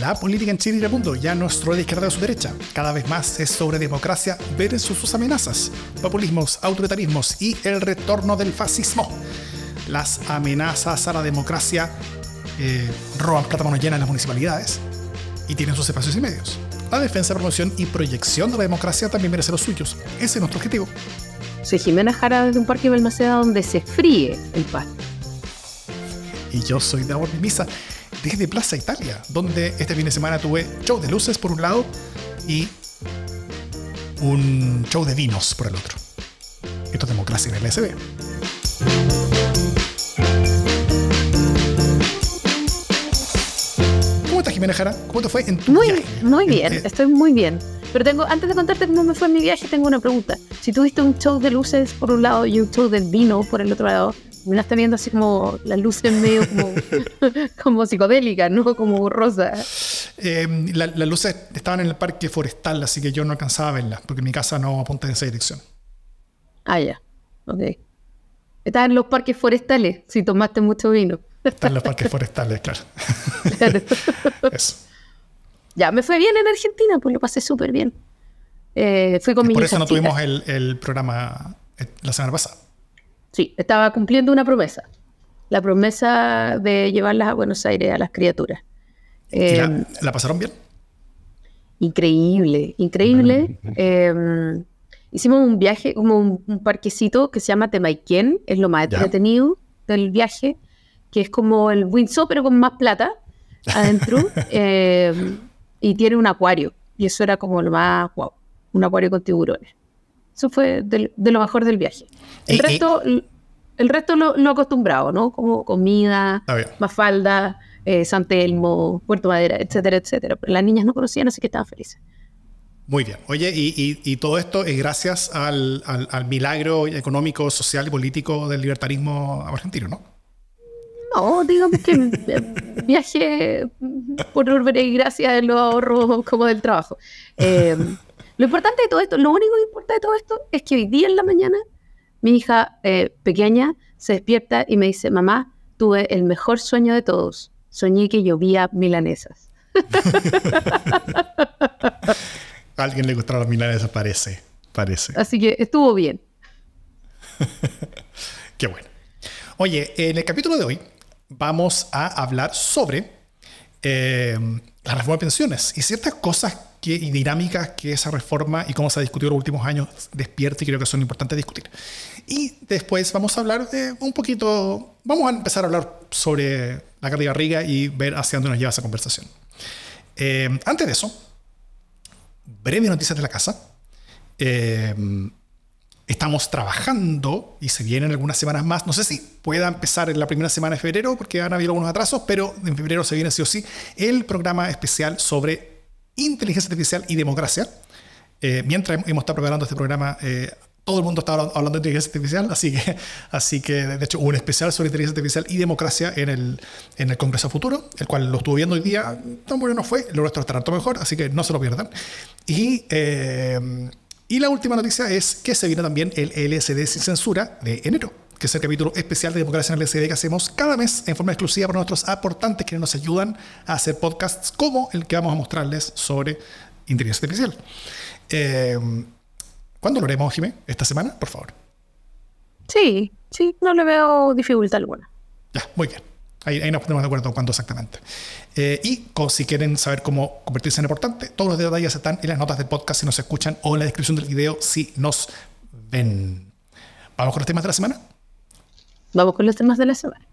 La política en Chile y el mundo ya no es de izquierda o su derecha. Cada vez más es sobre democracia versus sus amenazas, populismos, autoritarismos y el retorno del fascismo. Las amenazas a la democracia eh, roban plata mano llena en las municipalidades y tienen sus espacios y medios. La defensa, promoción y proyección de la democracia también merece los suyos. Ese es nuestro objetivo. Soy Jimena Jara desde un parque de Balmaceda donde se fríe el pan. Y yo soy de Amor Misa desde Plaza Italia, donde este fin de semana tuve show de luces por un lado y un show de vinos por el otro. Esto es democracia en el SB. ¿Cómo estás, Jimena Jara? ¿Cómo te fue en tu muy, viaje? Muy bien, estoy muy bien. Pero tengo, antes de contarte cómo me fue en mi viaje, tengo una pregunta. Si tuviste un show de luces por un lado y un show de vino por el otro lado, me está viendo así como las luces medio como, como psicodélicas, ¿no? Como rosa. Eh, las luces estaban en el parque forestal, así que yo no alcanzaba a verlas, porque mi casa no apunta en esa dirección. Ah, ya. Ok. Estaban en los parques forestales, si tomaste mucho vino. Están en los parques forestales, claro. Eso. Ya, me fue bien en Argentina, pues lo pasé súper bien. Eh, fui con mi Por eso no tuvimos el, el programa eh, la semana pasada. Sí, estaba cumpliendo una promesa. La promesa de llevarlas a Buenos Aires a las criaturas. Eh, la, pasaron bien? Increíble, increíble. Em, hicimos un viaje, como un, parquecito que se llama Temaiken, es lo más entretenido del viaje, que es como el Windsor, pero con más plata adentro. Em, y tiene un acuario. Y eso era como lo más wow, un acuario con tiburones. Eso fue de, lo mejor del viaje. El resto, el resto lo, acostumbrado, ¿no? Como comida, Mafalda, eh, San Telmo, Puerto Madera, etcétera, etcétera. Pero las niñas no conocían, así que estaban felices. Muy bien. Oye, y, todo esto es gracias al, milagro económico, social y político del libertarismo argentino, ¿no? No, digamos que viaje por orbe y gracias a los ahorros como del trabajo. Eh, lo importante de todo esto, lo único que importa de todo esto es que hoy día en la mañana mi hija eh, pequeña se despierta y me dice, mamá, tuve el mejor sueño de todos. Soñé que llovía milanesas. A alguien le gustaron las milanesas, parece. Parece. Así que estuvo bien. Qué bueno. Oye, en el capítulo de hoy vamos a hablar sobre eh, la reforma de pensiones y ciertas cosas y dinámicas que esa reforma y cómo se ha discutido en los últimos años despierta y creo que son importantes discutir. Y después vamos a hablar de un poquito, vamos a empezar a hablar sobre la carga Riga y ver hacia dónde nos lleva esa conversación. Eh, antes de eso, breve noticias de la casa. Eh, estamos trabajando y se vienen algunas semanas más. No sé si pueda empezar en la primera semana de febrero porque han habido algunos atrasos, pero en febrero se viene sí o sí el programa especial sobre inteligencia artificial y democracia. Eh, mientras hemos estado preparando este programa, eh, todo el mundo está hablando de inteligencia artificial, así que, así que de hecho hubo un especial sobre inteligencia artificial y democracia en el, en el Congreso Futuro, el cual lo estuve viendo hoy día, tan bueno no fue, lo nuestro estará todo mejor, así que no se lo pierdan. Y, eh, y la última noticia es que se viene también el LSD sin censura de enero que es el capítulo especial de Democracia en el LCD que hacemos cada mes en forma exclusiva para nuestros aportantes que nos ayudan a hacer podcasts como el que vamos a mostrarles sobre inteligencia artificial. Eh, ¿Cuándo lo haremos, Jimé? ¿Esta semana? Por favor. Sí, sí, no le veo dificultad alguna. Ya, muy bien. Ahí, nos ponemos de acuerdo cuándo exactamente. Eh, y si quieren saber cómo convertirse en aportante, todos los detalles están en las notas del podcast si nos escuchan o en la descripción del video si nos ven. ¿Vamos con los temas de la semana? Vamos con los temas de la semana.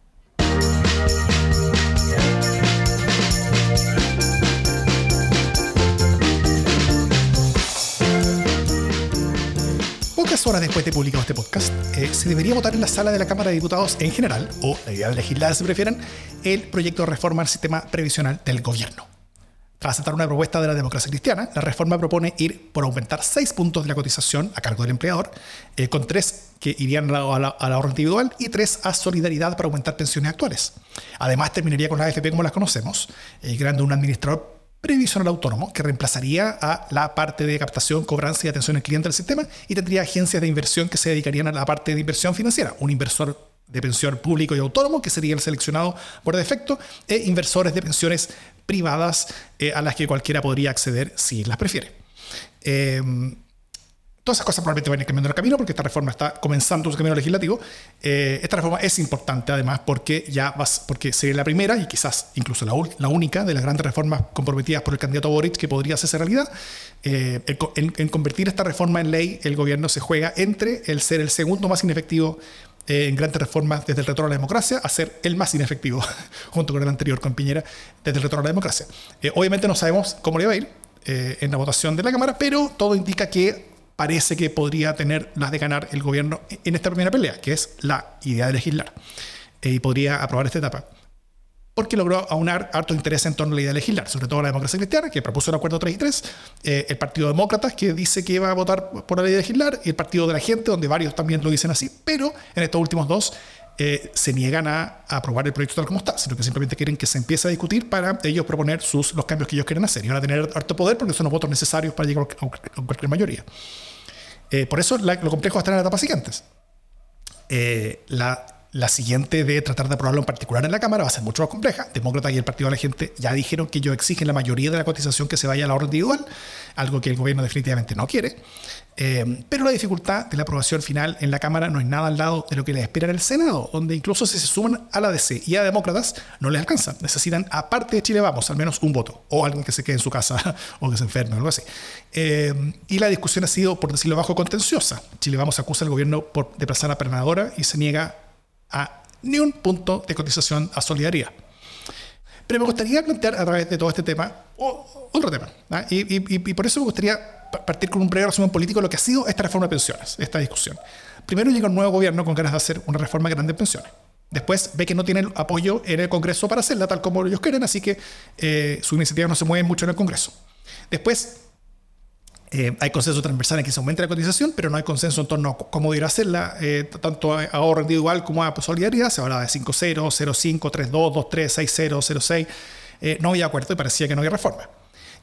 Horas después de publicar este podcast, eh, se debería votar en la sala de la Cámara de Diputados en general, o la idea de legislar si prefieran, el proyecto de reforma al sistema previsional del gobierno. Tras aceptar una propuesta de la democracia cristiana, la reforma propone ir por aumentar seis puntos de la cotización a cargo del empleador, eh, con tres que irían al ahorro individual y tres a solidaridad para aumentar pensiones actuales. Además, terminaría con la AFP como las conocemos, eh, creando un administrador previsional autónomo que reemplazaría a la parte de captación, cobranza y atención al cliente del sistema y tendría agencias de inversión que se dedicarían a la parte de inversión financiera, un inversor de pensión público y autónomo, que sería el seleccionado por defecto, e inversores de pensiones privadas eh, a las que cualquiera podría acceder si las prefiere. Em, todas esas cosas probablemente van a ir cambiando el camino porque esta reforma está comenzando su camino legislativo. Eh, esta reforma es importante además porque ya vas, porque sería la primera y quizás incluso la, única de las grandes reformas comprometidas por el candidato Boric que podría hacerse realidad. Eh, en, convertir esta reforma en ley, el gobierno se juega entre el ser el segundo más inefectivo eh, en grandes reformas desde el retorno a la democracia a ser el más inefectivo, junto con el anterior, con Piñera, desde el retorno a la democracia. obviamente no sabemos cómo le va a ir en la votación de la Cámara, pero todo indica que parece que podría tener las de ganar el gobierno en esta primera pelea, que es la idea de legislar. Eh, y podría aprobar esta etapa. Porque logró aunar harto interés en torno a la idea de legislar, sobre todo la democracia cristiana, que propuso el acuerdo 3 y 3, eh, el Partido Demócrata, que dice que va a votar por la ley de legislar, y el Partido de la Gente, donde varios también lo dicen así, pero en estos últimos dos eh, se niegan a, aprobar el proyecto tal como está, sino que simplemente quieren que se empiece a discutir para ellos proponer sus, los cambios que ellos quieren hacer. Y van a tener harto poder porque son los votos necesarios para llegar a cualquier mayoría. Eh, por eso lo complejo va a estar en las etapas siguientes. Eh, la, la, siguiente de tratar de aprobarlo en particular en la Cámara va a ser mucho más compleja. Demócrata y el Partido de la Gente ya dijeron que ellos exigen la mayoría de la cotización que se vaya a la orden individual, algo que el gobierno definitivamente no quiere. Eh, pero la dificultad de la aprobación final en la Cámara no es nada al lado de lo que les espera en el Senado, donde incluso si se suman a la DC y a demócratas, no les alcanzan. Necesitan, aparte de Chile Vamos, al menos un voto, o alguien que se quede en su casa o que se enferme o algo así. Eh, y la discusión ha sido, por decirlo bajo, contenciosa. Chile Vamos acusa al gobierno por desplazar a Pernadora y se niega a ni un punto de cotización a solidaridad. Pero me gustaría plantear a través de todo este tema otro tema. ¿ah? y, por eso me gustaría partir con un breve resumen político de lo que ha sido esta reforma de pensiones, esta discusión. Primero llega un nuevo gobierno con ganas de hacer una reforma grande de pensiones. Después ve que no tiene apoyo en el Congreso para hacerla tal como ellos quieren, así que eh, su iniciativa no se mueve mucho en el Congreso. Después eh, hay consenso transversal en que se aumente la cotización, pero no hay consenso en torno a cómo ir a hacerla, eh, tanto a ahorro individual como a solidaridad. Se habla de 5-0, 0-5, 3-2, 2-3, 6-0, 0-6. no había acuerdo y parecía que no había reforma.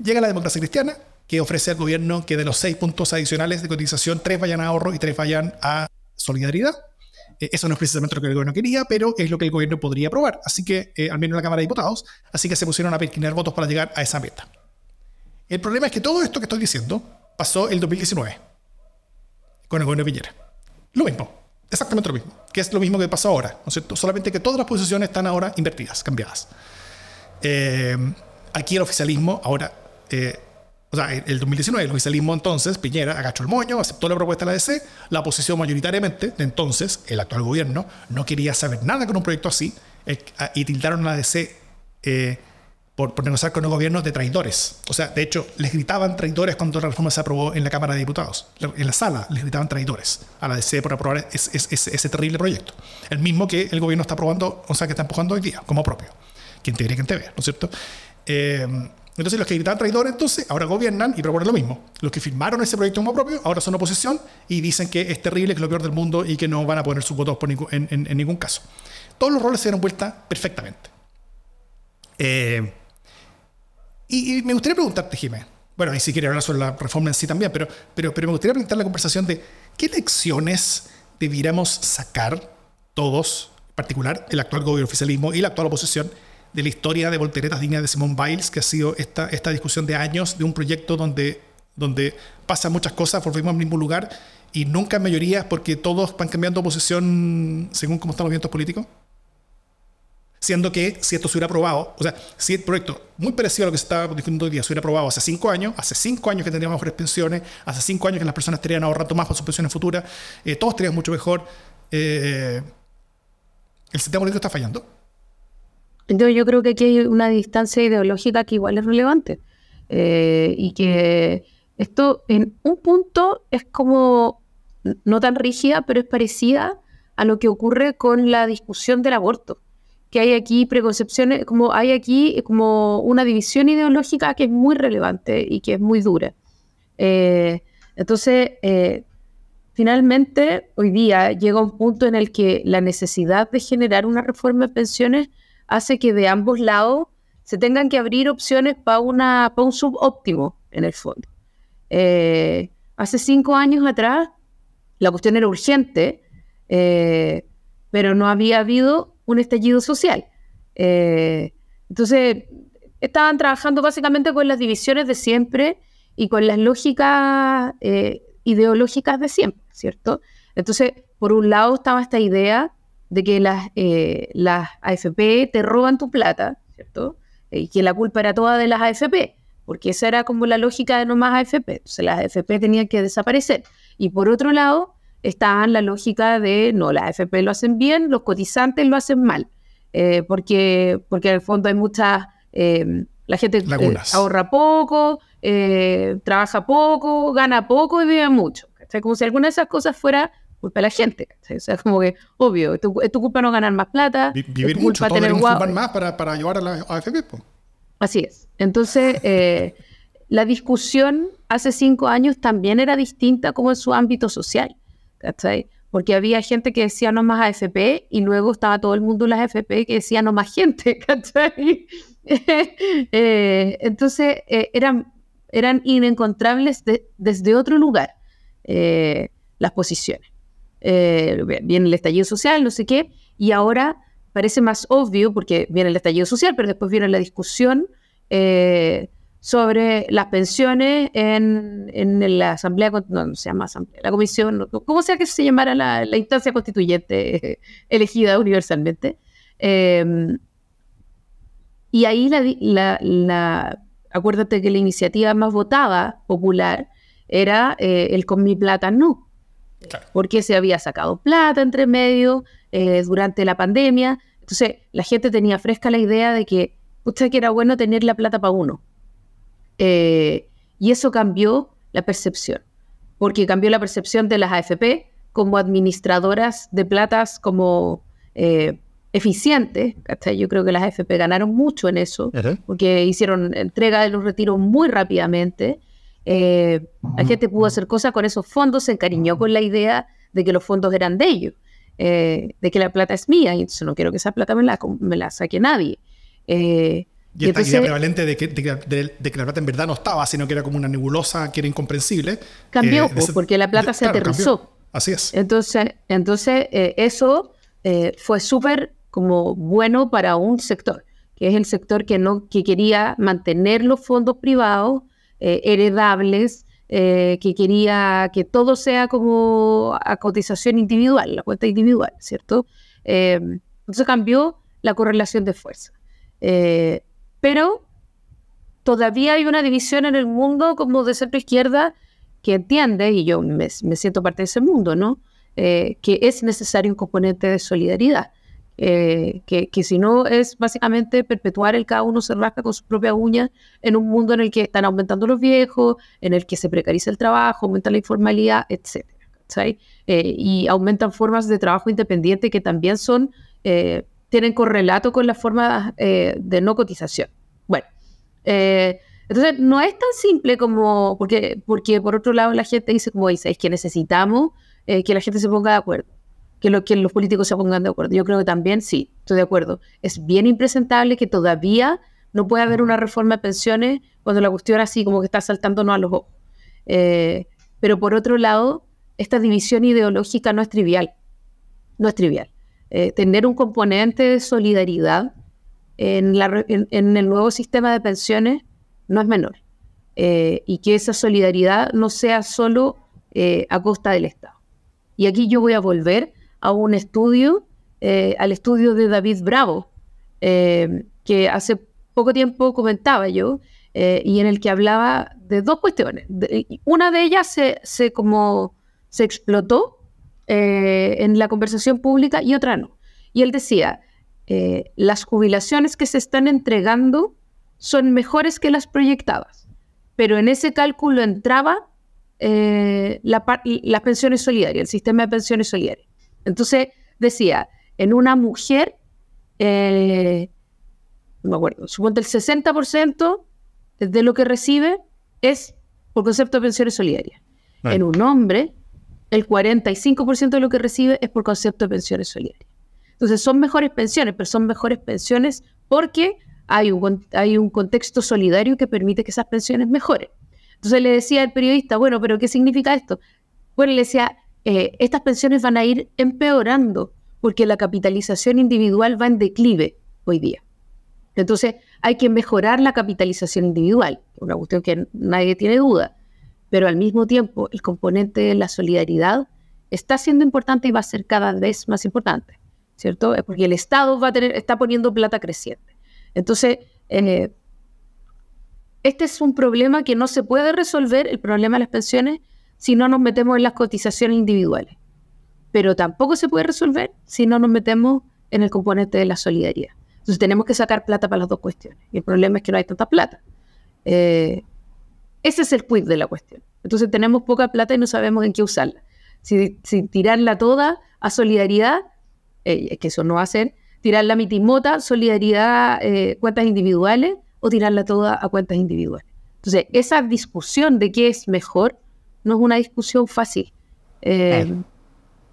Llega la democracia cristiana, que ofrece al gobierno que de los seis puntos adicionales de cotización, tres vayan a ahorro y tres vayan a solidaridad. Eh, eso no es precisamente lo que el gobierno quería, pero es lo que el gobierno podría aprobar. Así que, eh, al menos en la Cámara de Diputados, así que se pusieron a perquinar votos para llegar a esa meta. El problema es que todo esto que estoy diciendo pasó el 2019 con el gobierno de Piñera. Lo mismo, exactamente lo mismo, que es lo mismo que pasó ahora, ¿no es cierto? Solamente que todas las posiciones están ahora invertidas, cambiadas. Eh, aquí el oficialismo ahora o sea, el 2019, el oficialismo entonces, Piñera, agachó el moño, aceptó la propuesta de la DC, la oposición mayoritariamente de entonces, el actual gobierno, no quería saber nada con un proyecto así eh, y tildaron la DC eh, por, por, negociar con el gobierno de traidores. O sea, de hecho, les gritaban traidores cuando la reforma se aprobó en la Cámara de Diputados. En la sala les gritaban traidores a la DC por aprobar ese, terrible proyecto. El mismo que el gobierno está aprobando, o sea, que está empujando hoy día, como propio. Quien te diría, quien te ve, ¿no es cierto? Eh, entonces los que gritaban traidores entonces ahora gobiernan y proponen lo mismo. Los que firmaron ese proyecto como propio ahora son oposición y dicen que es terrible, que es lo peor del mundo y que no van a poner sus votos en, ningún caso. Todos los roles se dieron vuelta perfectamente. Eh, y, me gustaría preguntarte, Jiménez, bueno, y si quiere hablar sobre la reforma en sí también, pero, pero, pero me gustaría preguntar la conversación de qué lecciones debiéramos sacar todos, en particular el actual gobierno oficialismo y la actual oposición, de la historia de volteretas dignas de Simone Biles, que ha sido esta, esta discusión de años de un proyecto donde, donde pasan muchas cosas, volvemos al mismo lugar y nunca en mayoría porque todos van cambiando posición según cómo están los vientos políticos. Siendo que si esto se hubiera aprobado, o sea, si el proyecto muy parecido a lo que se está discutiendo hoy día se hubiera aprobado hace cinco años, hace cinco años que tendríamos mejores pensiones, hace cinco años que las personas estarían ahorrando más para sus pensiones futuras, eh, todos estaríamos mucho mejor. Eh, el sistema político está fallando. Entonces yo creo que aquí hay una distancia ideológica que igual es relevante eh, y que esto en un punto es como no tan rígida, pero es parecida a lo que ocurre con la discusión del aborto, que hay aquí preconcepciones, como hay aquí como una división ideológica que es muy relevante y que es muy dura. Eh, entonces, eh, finalmente, hoy día llega un punto en el que la necesidad de generar una reforma de pensiones hace que de ambos lados se tengan que abrir opciones para un subóptimo, en el fondo. Eh, hace cinco años atrás, la cuestión era urgente, eh, pero no había habido un estallido social. Eh, entonces, estaban trabajando básicamente con las divisiones de siempre y con las lógicas eh, ideológicas de siempre, ¿cierto? Entonces, por un lado estaba esta idea de que las, eh, las AFP te roban tu plata, ¿cierto? Y que la culpa era toda de las AFP, porque esa era como la lógica de no más AFP. Entonces, las AFP tenían que desaparecer. Y por otro lado, estaba la lógica de, no, las AFP lo hacen bien, los cotizantes lo hacen mal, eh, porque, porque en el fondo hay muchas, eh, la gente eh, ahorra poco, trabaja poco, gana poco y vive mucho. Como si alguna de esas cosas fuera culpa de la gente. O sea, como que, obvio, es tu, culpa no ganar más plata. vivir mucho, todos tener más para, para ayudar a la AFP. Así es. Entonces, la discusión hace cinco años también era distinta como en su ámbito social. Porque había gente que decía no más AFP y luego estaba todo el mundo en las AFP que decía no más gente, ¿cachai? Eh, entonces eh, eran, eran inencontrables desde otro lugar eh, las posiciones. viene el estallido social, no sé qué, y ahora parece más obvio porque viene el estallido social, pero después viene la discusión sobre las pensiones en, en la Asamblea, no, se llama Asamblea, la Comisión, como sea que se llamara la, la instancia constituyente elegida universalmente. Em, y ahí la, la, acuérdate que la iniciativa más votada, popular, era eh, el con mi plata no. Porque se había sacado plata entre medio eh, durante la pandemia. Entonces la gente tenía fresca la idea de que, usted que era bueno tener la plata para uno eh, y eso cambió la percepción, porque cambió la percepción de las AFP como administradoras de platas como eh, eficientes. Yo creo que las AFP ganaron mucho en eso, porque hicieron entrega de los retiros muy rápidamente. Eh, la gente pudo hacer cosas con esos fondos, se encariñó con la idea de que los fondos eran de ellos, de que la plata es mía, y entonces no quiero que esa plata me la, me la saque nadie. Y, esta idea prevalente de que, la plata en verdad no estaba, sino que era como una nebulosa que era incomprensible. Cambió, eh, porque la plata se aterrizó. Así es. Entonces, entonces eh, eso eh, fue súper como bueno para un sector, que es el sector que, no, que quería mantener los fondos privados heredables, que quería que todo sea como a cotización individual, la cuenta individual, ¿cierto? entonces cambió la correlación de fuerza pero todavía hay una división en el mundo como de centro-izquierda que entiende, y yo me, siento parte de ese mundo, ¿no? Eh, que es necesario un componente de solidaridad. Eh, que, si no es básicamente perpetuar el cada uno se rasca con su propia uña en un mundo en el que están aumentando los viejos, en el que se precariza el trabajo, aumenta la informalidad, etc. Eh, y aumentan formas de trabajo independiente que también son tienen correlato con la forma eh, de no cotización. Bueno, eh, entonces no es tan simple como, porque, porque por otro lado la gente dice, como dice, es que necesitamos eh, que la gente se ponga de acuerdo, que, lo, que los políticos se pongan de acuerdo. Yo creo que también sí, estoy de acuerdo. Es bien impresentable que todavía no pueda haber una reforma de pensiones cuando la cuestión así como que está saltándonos a los ojos. pero por otro lado, esta división ideológica no es trivial. No es trivial. Eh, tener un componente de solidaridad en, el nuevo sistema de pensiones no es menor. Eh, y que esa solidaridad no sea solo eh, a costa del Estado. Y aquí yo voy a volver a un estudio, al estudio de David Bravo, que hace poco tiempo comentaba yo, y en el que hablaba de dos cuestiones. una de ellas se, se, como, se explotó eh, en la conversación pública y otra no. Y él decía, eh, las jubilaciones que se están entregando son mejores que las proyectadas, pero en ese cálculo entraba eh, las pensiones solidarias, el sistema de pensiones solidarias. Entonces decía, en una mujer, no me acuerdo, suponte el 60% de lo que recibe es por concepto de pensiones solidarias. En un hombre, el 45% de lo que recibe es por concepto de pensiones solidarias. Entonces son mejores pensiones, pero son mejores pensiones porque hay un, hay un contexto solidario que permite que esas pensiones mejoren. Entonces le decía al periodista, bueno, pero ¿qué significa esto? Bueno, le decía, eh, estas pensiones van a ir empeorando porque la capitalización individual va en declive hoy día. Entonces, hay que mejorar la capitalización individual, una cuestión que nadie tiene duda, pero al mismo tiempo el componente de la solidaridad está siendo importante y va a ser cada vez más importante, ¿cierto? Porque el Estado va a tener, está poniendo plata creciente. Entonces, eh, este es un problema que no se puede resolver, el problema de las pensiones, si no nos metemos en las cotizaciones individuales. Pero tampoco se puede resolver si no nos metemos en el componente de la solidaridad. Entonces tenemos que sacar plata para las dos cuestiones. Y el problema es que no hay tanta plata. Eh, ese es el quid de la cuestión. Entonces tenemos poca plata y no sabemos en qué usarla. Si, tirarla toda a solidaridad, eh, que eso no va a ser, tirarla a mitimota, solidaridad, eh, cuentas individuales, o tirarla toda a cuentas individuales. Entonces, esa discusión de qué es mejor no es una discusión fácil.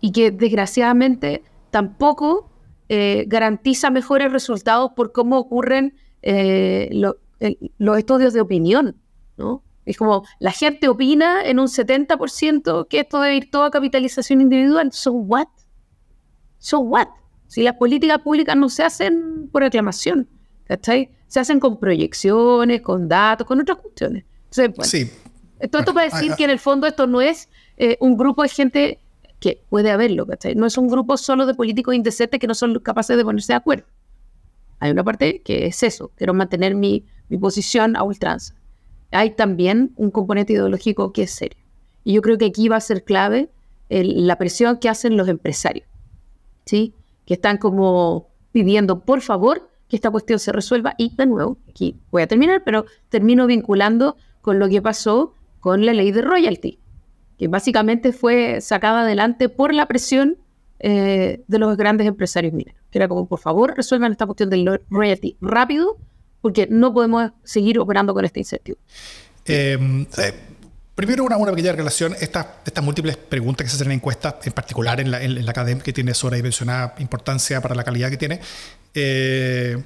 Y que desgraciadamente tampoco eh, garantiza mejores resultados por cómo ocurren eh, los estudios de opinión, ¿no? Es como la gente opina en un 70% que esto debe ir toda capitalización individual. So what? So what? Si las políticas públicas no se hacen por aclamación, ¿cachai? Se hacen con proyecciones, con datos, con otras cuestiones. Entonces, sí. Esto, esto para decir que en el fondo esto no es eh, un grupo de gente que puede haberlo, ¿cachai? No es un grupo solo de políticos indecentes que no son capaces de ponerse de acuerdo. Hay una parte que es eso, quiero mantener mi, posición a ultranza. Hay también un componente ideológico que es serio. Y yo creo que aquí va a ser clave la presión que hacen los empresarios, ¿sí? Que están como pidiendo, por favor, que esta cuestión se resuelva. Y de nuevo, aquí voy a terminar, pero termino vinculando con lo que pasó con la ley de royalty que básicamente fue sacada adelante por la presión eh, de los grandes empresarios mineros. Que era como, por favor, resuelvan esta cuestión del royalty rápido, porque no podemos seguir operando con este incentivo. Em, eh, primero, una, pequeña relación. Estas, múltiples preguntas que se hacen en encuestas, en particular en la, en, la academia, que tiene sobredimensionada importancia para la calidad que tiene, eh,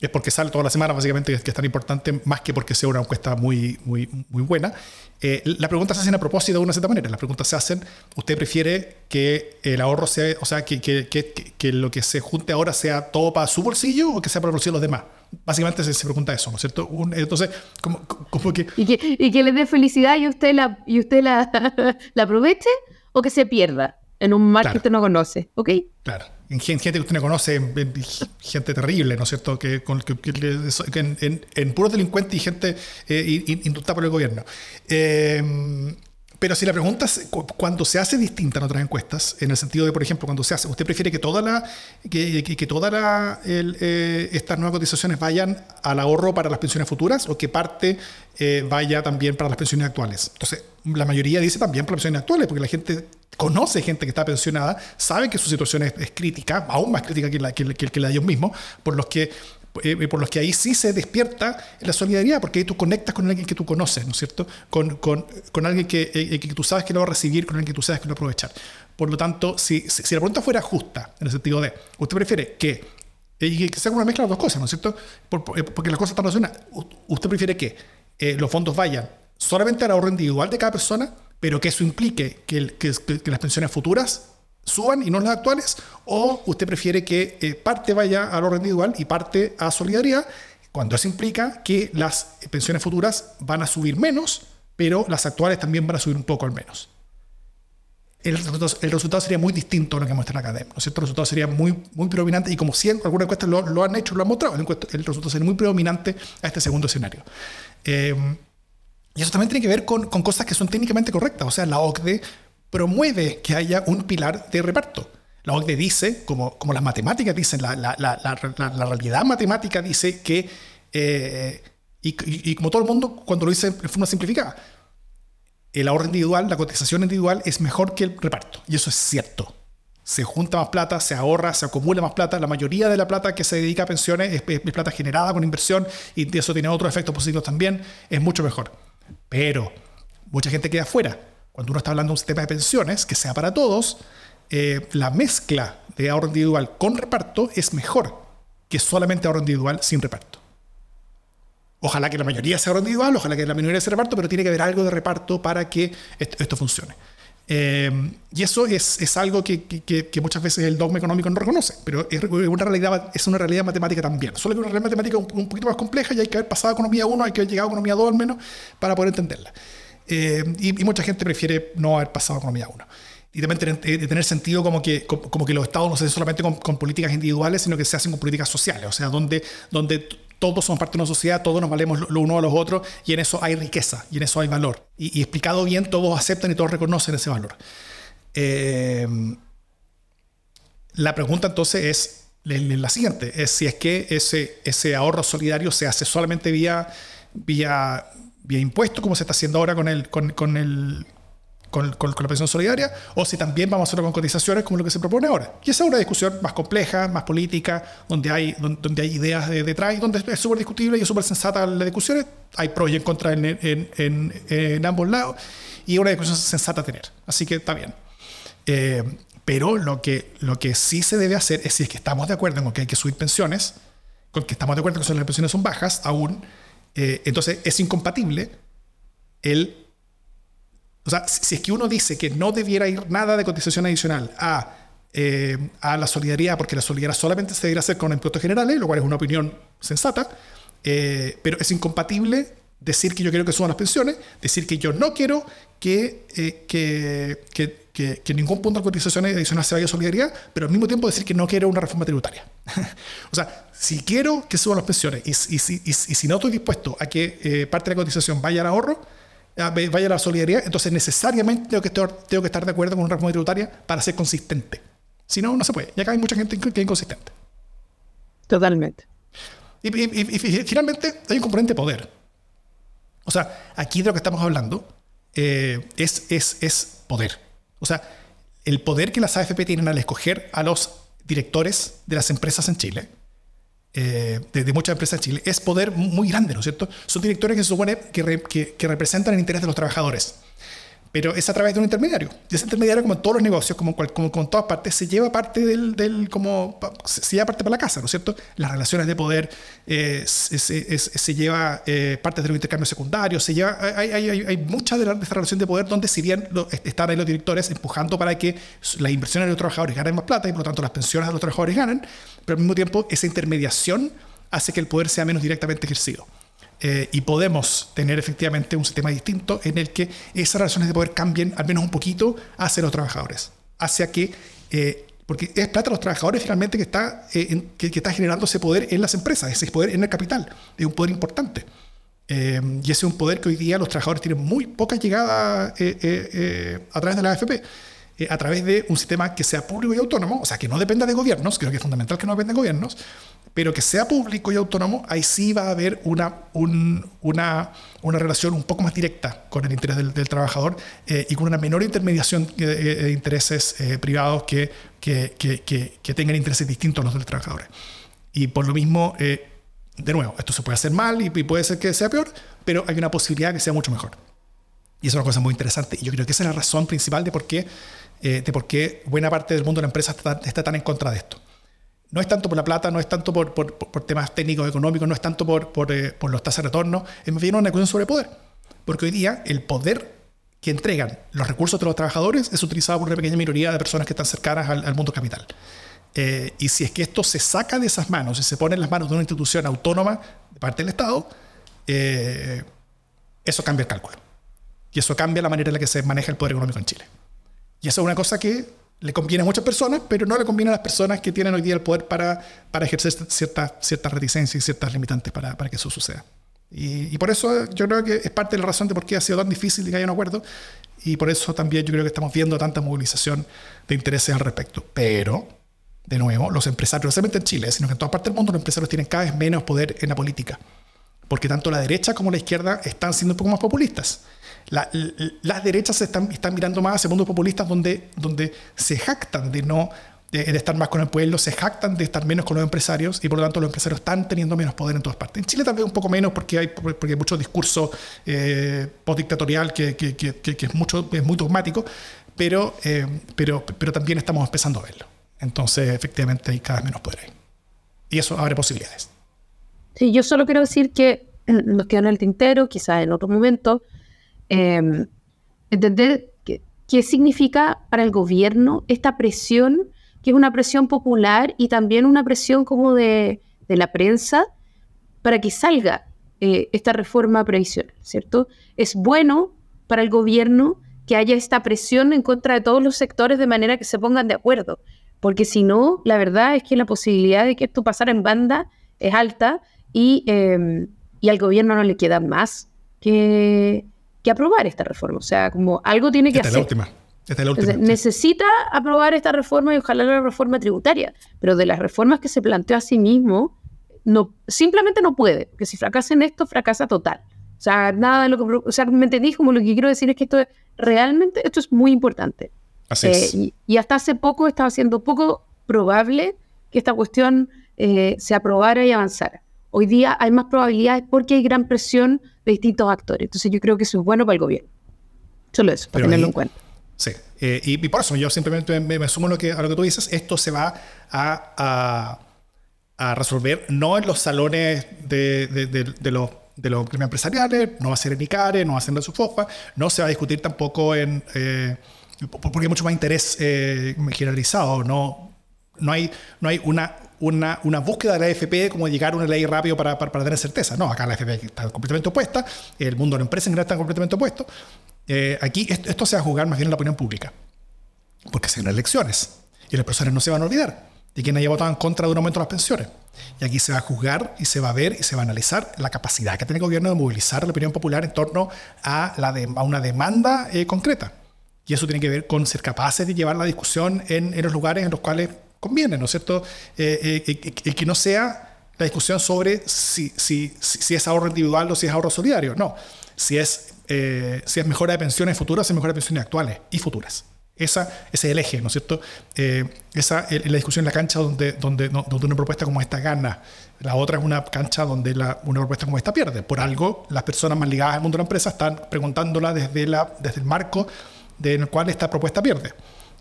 es porque sale toda la semana, básicamente, que es tan importante, más que porque sea una encuesta muy, muy, muy buena. Eh, la pregunta se hacen a propósito de una cierta manera. Las preguntas se hacen, ¿usted prefiere que el ahorro sea, o sea, que, que, que, lo que se junte ahora sea todo para su bolsillo o que sea para el bolsillo de los demás? Básicamente se, pregunta eso, ¿no es cierto? entonces, como, como que... ¿Y, que... y que le dé felicidad y usted la, y usted la, la aproveche o que se pierda en un mar que usted no conoce, ¿ok? Claro en gente que usted no conoce, gente terrible, ¿no es cierto? Que, con, en, en, puros delincuentes y gente eh, indultada por el gobierno. Eh, pero si la pregunta es, cuando se hace distinta en otras encuestas, en el sentido de, por ejemplo, cuando se hace, ¿usted prefiere que toda la, que, que, toda la, eh, estas nuevas cotizaciones vayan al ahorro para las pensiones futuras o que parte eh, vaya también para las pensiones actuales? Entonces, la mayoría dice también para las pensiones actuales, porque la gente conoce gente que está pensionada, sabe que su situación es, crítica, aún más crítica que la, que, que la de ellos mismos, por los que eh, por los que ahí sí se despierta la solidaridad, porque ahí tú conectas con alguien que tú conoces, ¿no es cierto? Con, con, con alguien que, eh, que, tú sabes que lo va a recibir, con alguien que tú sabes que lo va a aprovechar. Por lo tanto, si, si, la pregunta fuera justa, en el sentido de, ¿usted prefiere que, y que sea una mezcla de las dos cosas, ¿no es cierto? Eh, porque las cosas están relacionadas. ¿Usted prefiere que los fondos vayan solamente al ahorro individual de cada persona, pero que eso implique que, que, que las pensiones futuras suban y no las actuales, o usted prefiere que eh, parte vaya al orden individual y parte a solidaridad, cuando eso implica que las pensiones futuras van a subir menos, pero las actuales también van a subir un poco al menos. El resultado, sería muy distinto a lo que muestra la academia, ¿no es cierto? El resultado sería muy, muy predominante y como siempre, algunas encuestas lo, han hecho, lo han mostrado, el, resultado sería muy predominante a este segundo escenario. Eh, y eso también tiene que ver con, con, cosas que son técnicamente correctas. O sea, la OCDE promueve que haya un pilar de reparto. La OCDE dice, como, como las matemáticas dicen, la, la, la, la realidad matemática dice que, eh, y, como todo el mundo cuando lo dice de forma simplificada, el ahorro individual, la cotización individual es mejor que el reparto. Y eso es cierto. Se junta más plata, se ahorra, se acumula más plata. La mayoría de la plata que se dedica a pensiones es, es plata generada con inversión y eso tiene otros efectos positivos también. Es mucho mejor. Pero mucha gente queda fuera cuando uno está hablando de un sistema de pensiones que sea para todos, eh, la mezcla de ahorro individual con reparto es mejor que solamente ahorro individual sin reparto. Ojalá que la mayoría sea ahorro individual, ojalá que la minoría sea reparto, pero tiene que haber algo de reparto para que esto, funcione. Eh, y eso es, es algo que, que, que, muchas veces el dogma económico no reconoce, pero es una realidad, es una realidad matemática también. Solo que una realidad matemática un, un poquito más compleja y hay que haber pasado a economía 1, hay que haber llegado a economía 2 al menos para poder entenderla. Eh, y, mucha gente prefiere no haber pasado economía 1. Y también tener, de tener sentido como que, como que los estados no se hacen solamente con, políticas individuales, sino que se hacen con políticas sociales, o sea, donde, donde todos somos parte de una sociedad, todos nos valemos lo uno a los otros y en eso hay riqueza y en eso hay valor. Y, explicado bien, todos aceptan y todos reconocen ese valor. Eh, la pregunta entonces es la siguiente, es si es que ese, ese ahorro solidario se hace solamente vía, vía, vía impuesto, como se está haciendo ahora con el, con, el con, la pensión solidaria o si también vamos a hacerlo con cotizaciones como lo que se propone ahora. Y esa es una discusión más compleja, más política, donde hay, donde, hay ideas detrás y donde es súper discutible y es súper sensata la discusión. Hay pros y en contra en, en, en, ambos lados y una discusión sensata a tener. Así que está bien. Eh, pero lo que, lo que sí se debe hacer es si es que estamos de acuerdo con que hay que subir pensiones, con que estamos de acuerdo con que las pensiones son bajas aún, eh, entonces es incompatible el o sea, si es que uno dice que no debiera ir nada de cotización adicional a, eh, a la solidaridad, porque la solidaridad solamente se debería hacer con impuestos generales, lo cual es una opinión sensata, eh, pero es incompatible decir que yo quiero que suban las pensiones, decir que yo no quiero que, que, que, que, ningún punto de cotización adicional se vaya a solidaridad, pero al mismo tiempo decir que no quiero una reforma tributaria. o sea, si quiero que suban las pensiones y, y, y, y si no estoy dispuesto a que parte de la cotización vaya al ahorro, vaya la solidaridad, entonces necesariamente tengo que, estar, tengo que estar de acuerdo con una reforma tributaria para ser consistente. Si no, no se puede. Y acá hay mucha gente que es inconsistente. Totalmente. Y, finalmente hay un componente de poder. O sea, aquí de lo que estamos hablando eh, es, es, es poder. O sea, el poder que las AFP tienen al escoger a los directores de las empresas en Chile eh, de, muchas empresas en Chile, es poder muy grande, ¿no es cierto? Son directores que se supone que, que representan el interés de los trabajadores pero es a través de un intermediario. Y ese intermediario, como en todos los negocios, como, en todas partes, se lleva parte del, del, como, se lleva parte para la casa, ¿no es cierto? Las relaciones de poder eh, se, se, se, lleva eh, parte de los intercambios secundarios, se lleva, hay, hay, hay, hay mucha de, la, relación de poder donde si están ahí los directores empujando para que las inversiones de los trabajadores ganen más plata y por lo tanto las pensiones de los trabajadores ganen, pero al mismo tiempo esa intermediación hace que el poder sea menos directamente ejercido. Eh, y podemos tener efectivamente un sistema distinto en el que esas relaciones de poder cambien al menos un poquito hacia los trabajadores, hacia que, eh, porque es plata de los trabajadores finalmente que está, eh, que, está generando ese poder en las empresas, ese poder en el capital, es un poder importante. y ese es un poder que hoy día los trabajadores tienen muy poca llegada a través de la AFP a través de un sistema que sea público y autónomo, o sea, que no dependa de gobiernos, creo que es fundamental que no dependa de gobiernos, pero que sea público y autónomo, ahí sí va a haber una, una, una relación un poco más directa con el interés del, trabajador eh, y con una menor intermediación de, intereses eh, privados que, que, que, que, tengan intereses distintos a los del trabajador. Y por lo mismo, eh, de nuevo, esto se puede hacer mal y, puede ser que sea peor, pero hay una posibilidad que sea mucho mejor. Y es una cosa muy interesante. Y yo creo que esa es la razón principal de por qué, de por qué buena parte del mundo de la empresa está, está tan en contra de esto no es tanto por la plata, no es tanto por, por, por temas técnicos, económicos, no es tanto por, por, eh, por los tasas de retorno, es más bien una cuestión sobre poder. Porque hoy día el poder que entregan los recursos de los trabajadores es utilizado por una pequeña minoría de personas que están cercanas al, mundo capital. Eh, y si es que esto se saca de esas manos y se pone en las manos de una institución autónoma de parte del Estado, eh, eso cambia el cálculo. Y eso cambia la manera en la que se maneja el poder económico en Chile. Y eso es una cosa que le conviene a muchas personas, pero no le conviene a las personas que tienen hoy día el poder para, para ejercer ciertas ciertas reticencias y ciertas limitantes para, para que eso suceda. Y, y, por eso yo creo que es parte de la razón de por qué ha sido tan difícil que haya un acuerdo y por eso también yo creo que estamos viendo tanta movilización de intereses al respecto. Pero, de nuevo, los empresarios, no solamente en Chile, sino que en toda parte del mundo los empresarios tienen cada vez menos poder en la política, porque tanto la derecha como la izquierda están siendo un poco más populistas las derechas están, están mirando más hacia mundos populistas donde, donde se jactan de no de, estar más con el pueblo, se jactan de estar menos con los empresarios y por lo tanto los empresarios están teniendo menos poder en todas partes. En Chile vez un poco menos porque hay, porque hay mucho discurso eh, postdictatorial que, que, que, que, es, mucho, es muy dogmático, pero, eh, pero, pero también estamos empezando a verlo. Entonces, efectivamente, hay cada vez menos poder ahí. Y eso abre posibilidades. Sí, yo solo quiero decir que nos queda en el tintero, quizás en otro momento, Em, entender qué significa para el gobierno esta presión, que es una presión popular y también una presión como de, la prensa, para que salga eh, esta reforma previsional, ¿cierto? Es bueno para el gobierno que haya esta presión en contra de todos los sectores de manera que se pongan de acuerdo, porque si no, la verdad es que la posibilidad de que esto pasara en banda es alta y, em, y al gobierno no le queda más que, que aprobar esta reforma. O sea, como algo tiene que esta hacer. Es la última. Esta es la última. necesita aprobar esta reforma y ojalá la reforma tributaria, pero de las reformas que se planteó a sí mismo, no, simplemente no puede, que si fracasa en esto, fracasa total. O sea, nada de lo que... O sea, me entendí como lo que quiero decir es que esto es, realmente, esto es muy importante. Así es. Eh, y, hasta hace poco estaba siendo poco probable que esta cuestión eh, se aprobara y avanzara. Hoy día hay más probabilidades porque hay gran presión de distintos actores. Entonces yo creo que eso es bueno para el gobierno. Solo eso, para tenerlo en cuenta. Sí, eh, y, por eso yo simplemente me, sumo a lo, que, a lo que tú dices. Esto se va a, a, resolver no en los salones de, de, de, los de los gremios empresariales, no va a ser en ICARE, no va a ser en la SUFOFA, no se va a discutir tampoco en... Eh, porque hay mucho más interés eh, generalizado, no, no, hay, no hay una una, una, búsqueda de la AFP como llegar a una ley rápido para, para, tener certeza. No, acá la AFP está completamente opuesta, el mundo de la empresa en general está completamente opuesto. Eh, aquí esto, se va a jugar más bien en la opinión pública, porque se vienen elecciones y los profesores no se van a olvidar de quien haya votado en contra de un aumento de las pensiones. Y aquí se va a juzgar y se va a ver y se va a analizar la capacidad que tiene el gobierno de movilizar la opinión popular en torno a, la a una demanda eh, concreta. Y eso tiene que ver con ser capaces de llevar la discusión en, en los lugares en los cuales conviene, ¿no es cierto? Eh, eh, que no sea la discusión sobre si, si, si, es ahorro individual o si es ahorro solidario, no. Si es, eh, si es mejora de pensiones futuras, si es mejora de pensiones actuales y futuras. Esa, ese es el eje, ¿no es cierto? esa es la discusión en la cancha donde, donde, donde una propuesta como esta gana. La otra es una cancha donde una propuesta como esta pierde. Por algo, las personas más ligadas al mundo de la empresa están preguntándola desde, la, desde el marco en el cual esta propuesta pierde.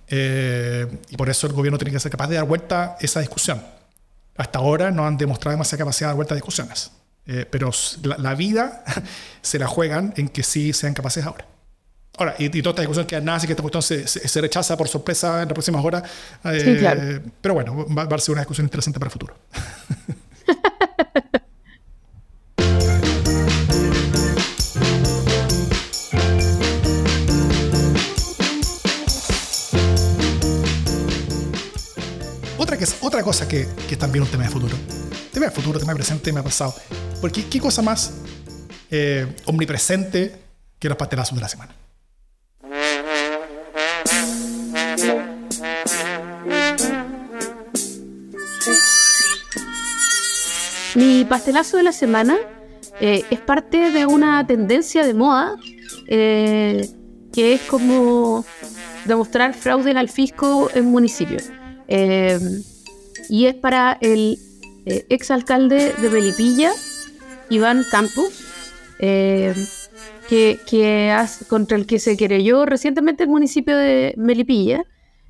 Eh, y por eso el gobierno tiene que ser capaz de dar vuelta esa discusión. Hasta ahora no han demostrado demasiada capacidad de dar vuelta a discusiones. Eh, pero la, vida se la juegan en que sí sean capaces ahora. Ahora, y, toda esta discusión que nada, así que esta cuestión se, se, rechaza por sorpresa en las próximas horas. Eh, pero bueno, va, va, a ser una discusión interesante para el futuro. otra cosa que, que es también un tema de futuro. Tema de futuro, tema de presente, tema de pasado. Porque ¿qué cosa más eh, omnipresente que los pastelazos de la semana? Mi pastelazo de la semana eh, es parte de una tendencia de moda eh, que es como demostrar fraude al fisco en municipios. Em, y es para el eh, exalcalde de Belipilla, Iván Campos, em, que, contra el que se querelló recientemente el municipio de Melipilla,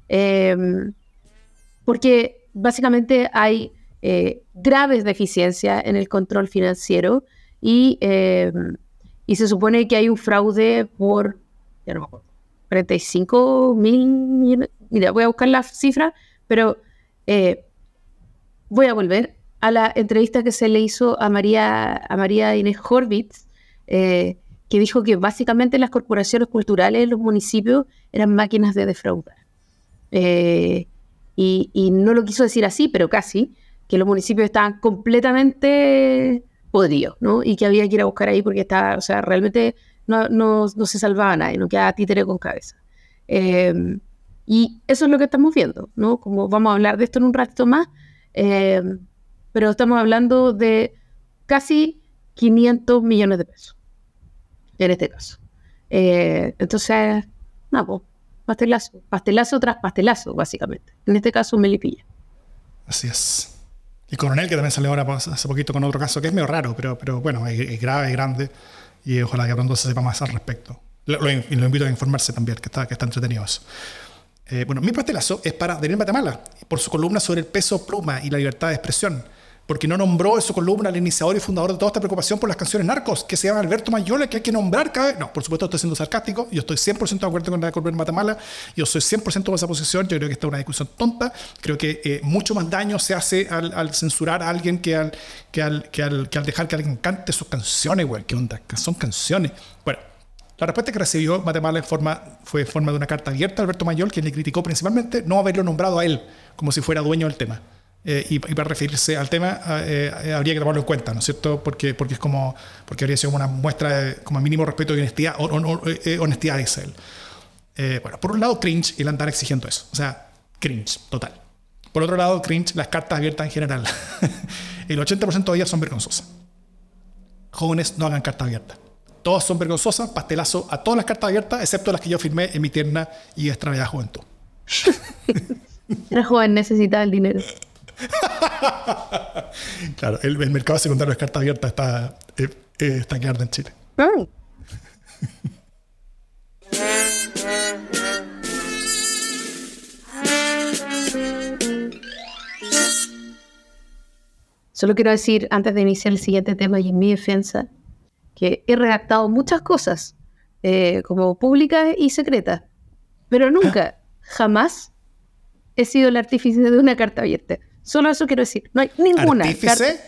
em, porque básicamente hay eh, graves deficiencias en el control financiero y, y se supone que hay un fraude por, ya no me acuerdo, 45 mil mira, voy a buscar la cifra, pero eh, voy a volver a la entrevista que se le hizo a María, a María Inés Horvitz, eh, que dijo que básicamente las corporaciones culturales en los municipios eran máquinas de defraudar. Eh, y, no lo quiso decir así, pero casi, que los municipios estaban completamente podridos, ¿no? Y que había que ir a buscar ahí porque estaba, o sea, realmente no, se salvaba nadie, no quedaba títere con cabeza. Y eso es lo que estamos viendo, ¿no? Como vamos a hablar de esto en un ratito más, eh, pero estamos hablando de casi 500 millones de pesos, en este caso. Eh, entonces, no, pues, pastelazo, pastelazo tras pastelazo, básicamente. En este caso, Melipilla. Así es. Y Coronel, que también salió ahora hace poquito con otro caso, que es medio raro, pero, pero bueno, es, grave, es grande, y ojalá que pronto se sepa más al respecto. Lo, invito a informarse también, que está, que está entretenido eso. Eh, bueno, mi pastelazo es para Daniel Matamala, por su columna sobre el peso pluma y la libertad de expresión. porque no nombró en su columna al iniciador y fundador de toda esta preocupación por las canciones narcos, que se llama Alberto Mayola, que hay que nombrar cada vez. No, por supuesto estoy siendo sarcástico, yo estoy 100% de acuerdo con la columna Matamala, yo soy 100% de esa posición, yo creo que esta es una discusión tonta, creo que eh, mucho más daño se hace al, censurar a alguien que al, que, al, que, al, que al dejar que alguien cante sus canciones, güey, ¿qué onda? Son canciones. Bueno, la respuesta que recibió Matamala en forma, fue en forma de una carta abierta a Alberto Mayol, quien le criticó principalmente no haberlo nombrado a él como si fuera dueño del tema. Eh, y, para referirse al tema eh, eh, habría que tomarlo en cuenta, ¿no es cierto? Porque, porque es como, porque habría sido una muestra de como mínimo respeto y honestidad, o, honestidad dice él. bueno, por un lado cringe y el andar exigiendo eso, o sea, cringe, total. Por otro lado, cringe las cartas abiertas en general. el 80% de ellas son vergonzosas. Jóvenes no hagan cartas abiertas. Todas son vergonzosas, pastelazo a todas las cartas abiertas, excepto las que yo firmé en mi tierna y extraviada juventud. Era joven, necesitaba el dinero. claro, el, mercado secundario de carta abierta está, eh, eh, está en Chile. Solo quiero decir, antes de iniciar el siguiente tema y en mi defensa, que he redactado muchas cosas, eh, como públicas y secretas, pero nunca, jamás he sido el artífice de una carta abierta. Solo eso quiero decir. No hay ninguna. ¿Artífice?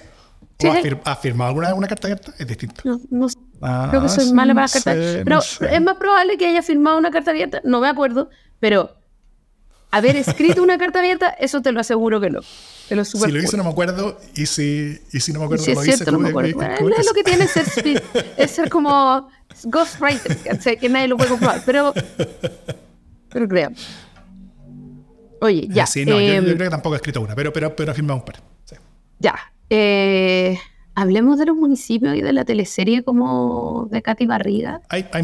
¿O ha, firmado alguna vez una carta abierta? Es distinto. No, no ah, Creo que soy mala para las cartas. Pero es más probable que haya firmado una carta abierta. No me acuerdo. Pero haber escrito una carta abierta, eso te lo aseguro que no. Te lo si lo hice no me acuerdo. Y si, y si no me acuerdo, si lo es cierto, no me acuerdo. es lo que tiene ser, es ser como ghostwriter. Que nadie lo puede comprobar. Pero, pero creo. Oye, ya. Sí, no, yo, em, creo que tampoco he escrito una, pero, pero, pero un par. Ya. Eh, hablemos de los municipios y de la teleserie como de Katy Barriga. Hay, hay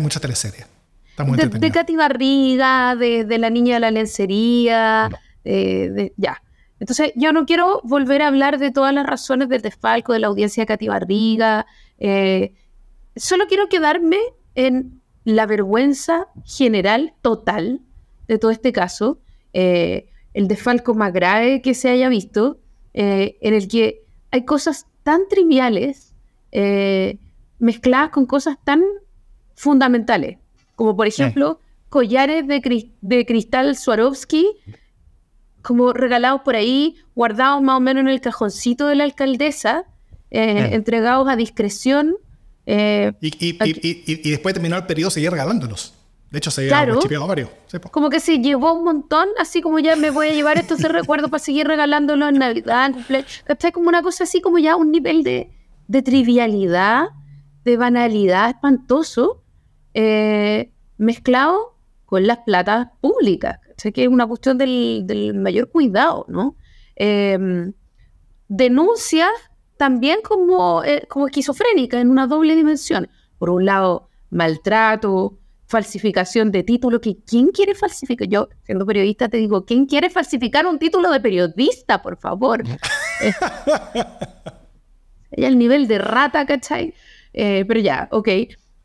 de, de Katy Barriga, de, de, la niña de la lencería, de, ya. Entonces, yo no quiero volver a hablar de todas las razones del desfalco de la audiencia de Katy Barriga. Eh, solo quiero quedarme en la vergüenza general, total, de todo este caso, eh, el desfalco más grave que se haya visto, eh, en el que hay cosas tan triviales eh, mezcladas con cosas tan fundamentales, como por ejemplo collares de, cristal Swarovski, como regalados por ahí, guardados más o menos en el cajoncito de la alcaldesa, entregados a discreción. Y, después de terminar el periodo seguía regalándolos. De hecho, se claro, varios. como que se llevó un montón, así como ya me voy a llevar estos recuerdos para seguir regalándolo en Navidad, en cumpleaños. Está como una cosa así, como ya un nivel de, trivialidad, de banalidad espantoso, eh, mezclado con las platas públicas. Sé que es una cuestión del, mayor cuidado, ¿no? Em, denuncias también como, eh, como esquizofrénica en una doble dimensión. Por un lado, maltrato, falsificación de título, que ¿quién quiere falsificar? Yo, siendo periodista, te digo, ¿quién quiere falsificar un título de periodista, por favor? eh, el nivel de rata, ¿cachai? Eh, pero ya, ok,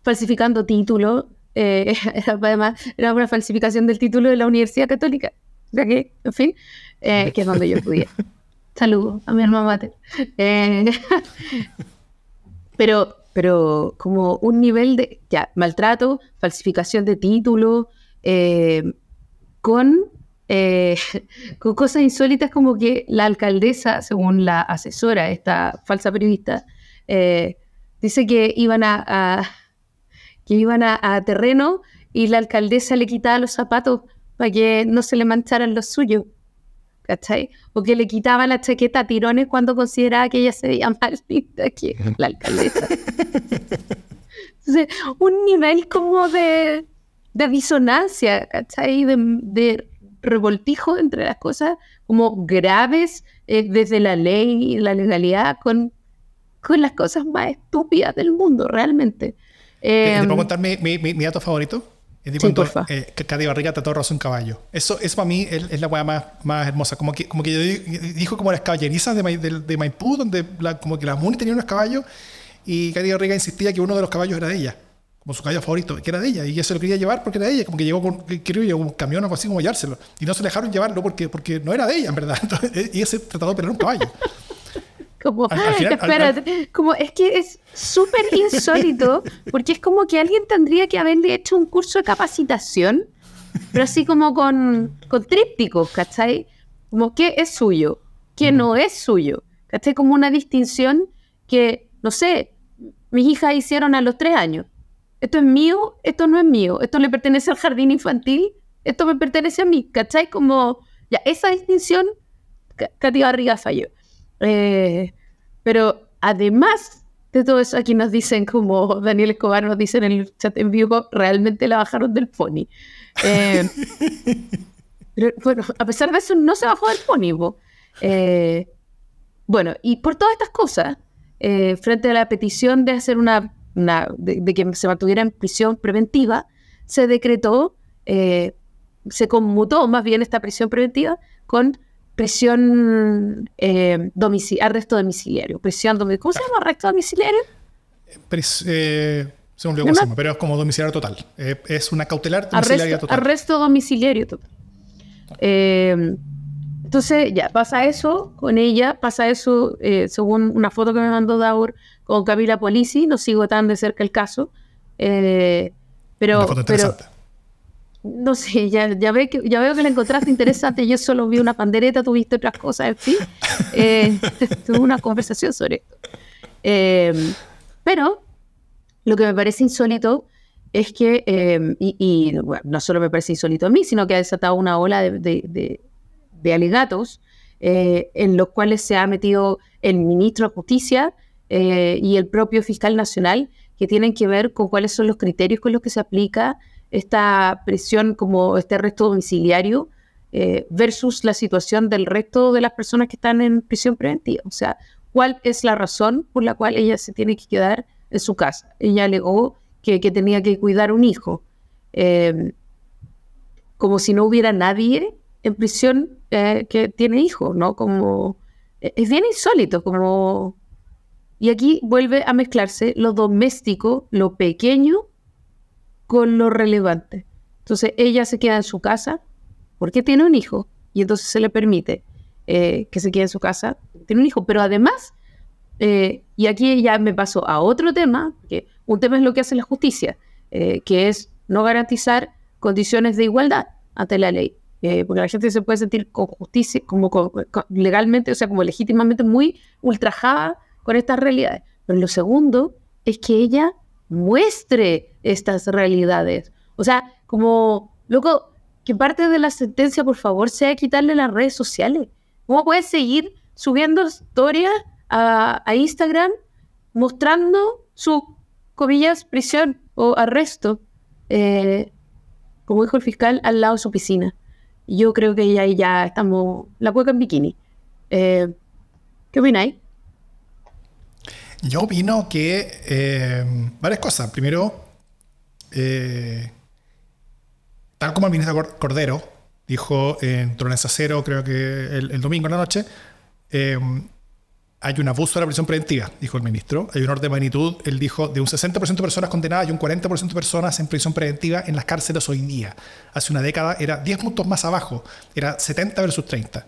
falsificando título, eh, además era una falsificación del título de la Universidad Católica, en fin, eh, que es donde yo estudié. Saludos a mi alma mater. pero pero como un nivel de ya, maltrato, falsificación de títulos, eh, con, eh, con cosas insólitas como que la alcaldesa, según la asesora, esta falsa periodista, eh, dice que iban a, iban a, terreno y la alcaldesa le quitaba los zapatos para que no se le mancharan los suyos. ¿cachai? O que le quitaba la chaqueta a tirones cuando consideraba que ella se veía más linda que la alcaldesa. Entonces, un nivel como de, de disonancia, ¿cachai? De, de, revoltijo entre las cosas como graves eh, desde la ley y la legalidad con, con las cosas más estúpidas del mundo, realmente. ¿Te, puedo em, contar mi, mi, mi dato favorito? Es sí, porfa. Eh, Barriga trató de un caballo. Eso, eso para mí es, la weá más, más hermosa. Como que, como que dijo como las caballerizas de, de, Maipú, donde como que la Muni tenía unos caballos y Cadi Barriga insistía que uno de los caballos era de ella, como su caballo favorito, que era de ella. Y ella se lo quería llevar porque era de ella. Como que llegó con, creo, un camión o algo así como llevárselo. Y no se dejaron llevarlo porque, porque no era de ella, en verdad. y ella se trató de pelear un caballo. Como, espérate, como es que es súper insólito, porque es como que alguien tendría que haberle hecho un curso de capacitación, pero así como con, con trípticos, ¿cachai? Como qué es suyo, qué no es suyo, ¿cachai? Como una distinción que, no sé, mis hijas hicieron a los tres años. Esto es mío, esto no es mío, esto le pertenece al jardín infantil, esto me pertenece a mí, ¿cachai? Como, ya, esa distinción, Katy Barriga falló. Eh, pero además de todo eso, aquí nos dicen, como Daniel Escobar nos dice en el chat en vivo, realmente la bajaron del pony. Eh, pero bueno, a pesar de eso, no se bajó del pony. Eh, bueno, y por todas estas cosas, frente a la petición de hacer una, de, que se mantuviera en prisión preventiva, se decretó, se conmutó más bien esta prisión preventiva con prisión, eh, arresto domiciliario. Prisión ¿Cómo se llama arresto domiciliario? eh, según lo pero es como domiciliario total. Eh, es una cautelar domiciliaria total. Arresto domiciliario total. Eh, entonces, ya, pasa eso con ella, pasa eso, según una foto que me mandó Daur con Camila Polisi, no sigo tan de cerca el caso. pero, pero no sé, ya, ya, ve que, ya veo que la encontraste interesante. Yo solo vi una pandereta, tuviste otras cosas, en fin. Eh, tuve una conversación sobre esto. Em, pero lo que me parece insólito es que, em, y, no solo me parece insólito a mí, sino que ha desatado una ola de, de, alegatos eh, en los cuales se ha metido el ministro de Justicia eh, y el propio fiscal nacional, que tienen que ver con cuáles son los criterios con los que se aplica esta prisión como este arresto domiciliario eh, versus la situación del resto de las personas que están en prisión preventiva. O sea, ¿cuál es la razón por la cual ella se tiene que quedar en su casa? Ella alegó que, tenía que cuidar un hijo, em, como si no hubiera nadie en prisión eh, que tiene hijos, ¿no? Como e, es bien insólito, como y aquí vuelve a mezclarse lo doméstico, lo pequeño lo relevante. Entonces ella se queda en su casa porque tiene un hijo y entonces se le permite eh, que se quede en su casa, tiene un hijo, pero además, eh, y aquí ya me paso a otro tema, que un tema es lo que hace la justicia, eh, que es no garantizar condiciones de igualdad ante la ley, porque la gente se puede sentir con justicia, como legalmente, o sea, como legítimamente muy ultrajada con estas realidades. Pero lo segundo es que ella muestre estas realidades. O sea, como, loco, que parte de la sentencia, por favor, sea quitarle las redes sociales. ¿Cómo puedes seguir subiendo historias a, Instagram mostrando su, comillas, prisión o arresto, eh, como dijo el fiscal, al lado de su piscina? Yo creo que ya, ya estamos, la cueca en bikini. Eh, ¿Qué opináis? Yo opino que eh, varias cosas. Primero, eh, tal como el ministro Cordero dijo en Trones Cero, creo que el, domingo en la noche, eh, hay un abuso de la prisión preventiva, dijo el ministro. Hay un orden de magnitud, él dijo, de un 60% de personas condenadas y un 40% de personas en prisión preventiva en las cárceles hoy día. Hace una década era 10 puntos más abajo, era 70 versus 30.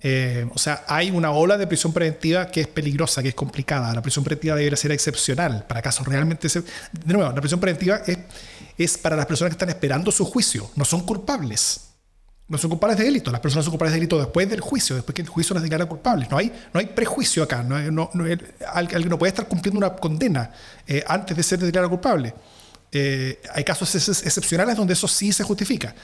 Eh, o sea, hay una ola de prisión preventiva que es peligrosa, que es complicada. La prisión preventiva debería ser excepcional para casos realmente... De nuevo, la prisión preventiva es, para las personas que están esperando su juicio, no son culpables. No son culpables de delito. Las personas son culpables de delito después del juicio, después que el juicio las declara culpables. No hay, no hay prejuicio acá. No, no alguien no puede estar cumpliendo una condena eh, antes de ser declarado culpable. Eh, hay casos excepcionales donde eso sí se justifica.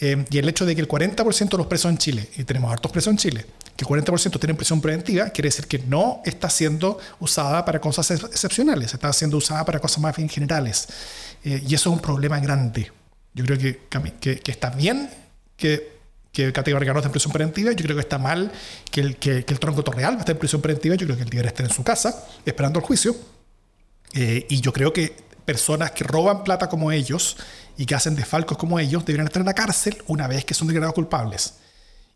Eh, y el hecho de que el 40% de los presos en Chile, y tenemos hartos presos en Chile, que el 40% tienen prisión preventiva, quiere decir que no está siendo usada para cosas excepcionales, está siendo usada para cosas más bien generales. Eh, y eso es un problema grande. Yo creo que, que, está bien que, que esté en prisión preventiva, yo creo que está mal que el, que, el tronco torreal esté en prisión preventiva, yo creo que el líder esté en su casa esperando el juicio. Eh, y yo creo que personas que roban plata como ellos y que hacen desfalcos como ellos deberían estar en la cárcel una vez que son declarados culpables.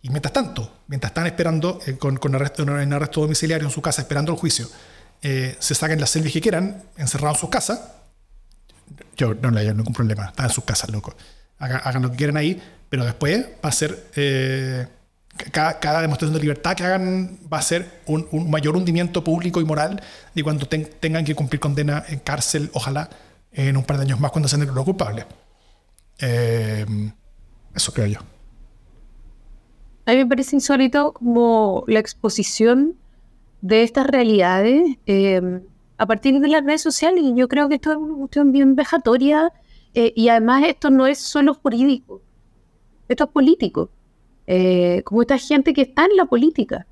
Y mientras tanto, mientras están esperando eh, con, con arresto, en arresto domiciliario en su casa, esperando el juicio, eh, se saquen las selfies que quieran, encerrados en sus casas, yo no le hay ningún problema, están en sus casas, loco. Hagan, lo que quieran ahí, pero después va a ser, eh, cada, demostración de libertad que hagan va a ser un, mayor hundimiento público y moral de cuando tengan que cumplir condena en cárcel, ojalá en un par de años más cuando sean declarados culpables. Eh, eso creo yo. A mí me parece insólito como la exposición de estas realidades eh, a partir de las redes sociales. Y yo creo que esto es una cuestión bien vejatoria eh, y además esto no es solo jurídico, esto es político. Como esta gente que está en la política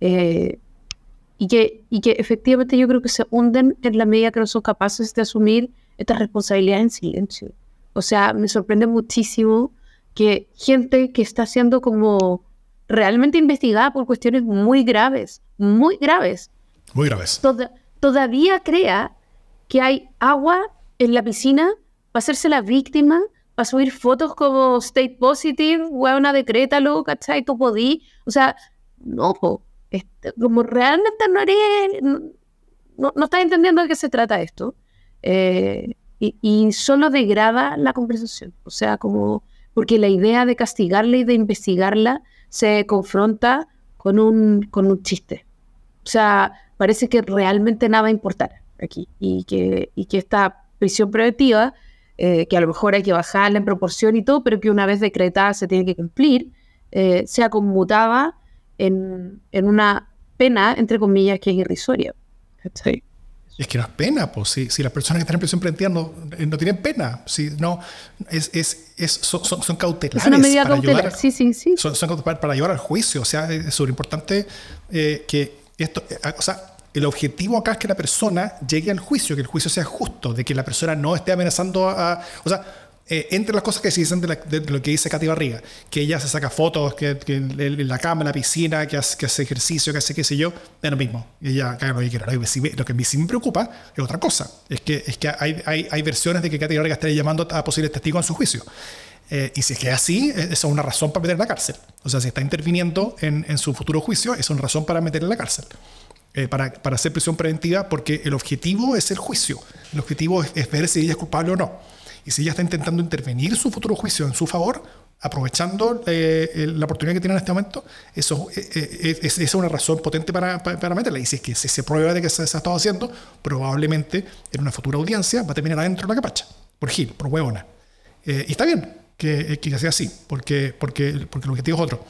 y, que, y que efectivamente yo creo que se hunden en la medida que no son capaces de asumir estas responsabilidades en silencio. O sea, me sorprende muchísimo que gente que está siendo como realmente investigada por cuestiones muy graves, muy graves. Muy graves. todavía crea que hay agua en la piscina para hacerse la víctima, para subir fotos como state positive, huevona, decrétalo, ¿cachai? Tú podí. O sea, no, este, como realmente no eres. No, no, estás entendiendo de qué se trata esto. Eh, y, solo degrada la conversación. O sea, como. Porque la idea de castigarla y de investigarla se confronta con un, con un chiste. O sea, parece que realmente nada importar aquí y que, y que esta prisión preventiva, eh, que a lo mejor hay que bajarla en proporción y todo, pero que una vez decretada se tiene que cumplir, eh, sea conmutada en, en, una pena, entre comillas, que es irrisoria. Es que no es pena, pues si, si las personas que están en prisión preventiva no, no tienen pena, si no, es, es, es son, son, cautelares. Es una medida para cautelar, ayudar, sí, sí, sí. Son, son para, para, llevar al juicio, o sea, es súper importante eh, que esto, eh, o sea, el objetivo acá es que la persona llegue al juicio, que el juicio sea justo, de que la persona no esté amenazando a, o sea, eh, entre las cosas que se dicen de, lo que dice Katy Barriga, que ella se saca fotos, que, en la cama, en la piscina, que hace, que hace, ejercicio, que hace qué sé yo, es lo mismo. Ella caga lo que quiera. Lo que, a mí sí me preocupa es otra cosa. Es que, que hay, versiones de que Katy Barriga estaría llamando a posibles testigos en su juicio. Eh, y si es que es así, esa es una razón para meterla en la cárcel. O sea, si está interviniendo en, su futuro juicio, es una razón para meterla en la cárcel. Eh, para, para, hacer prisión preventiva, porque el objetivo es el juicio. El objetivo es, es ver si ella es culpable o no. Y si ella está intentando intervenir su futuro juicio en su favor, aprovechando eh, la oportunidad que tiene en este momento, eso eh, eh, es, una razón potente para, meterla. Y si es que se, prueba de que se, se, ha estado haciendo, probablemente en una futura audiencia va a terminar adentro de la capacha, por Gil, por huevona. y está bien que, que, sea así, porque, porque, porque el objetivo es otro.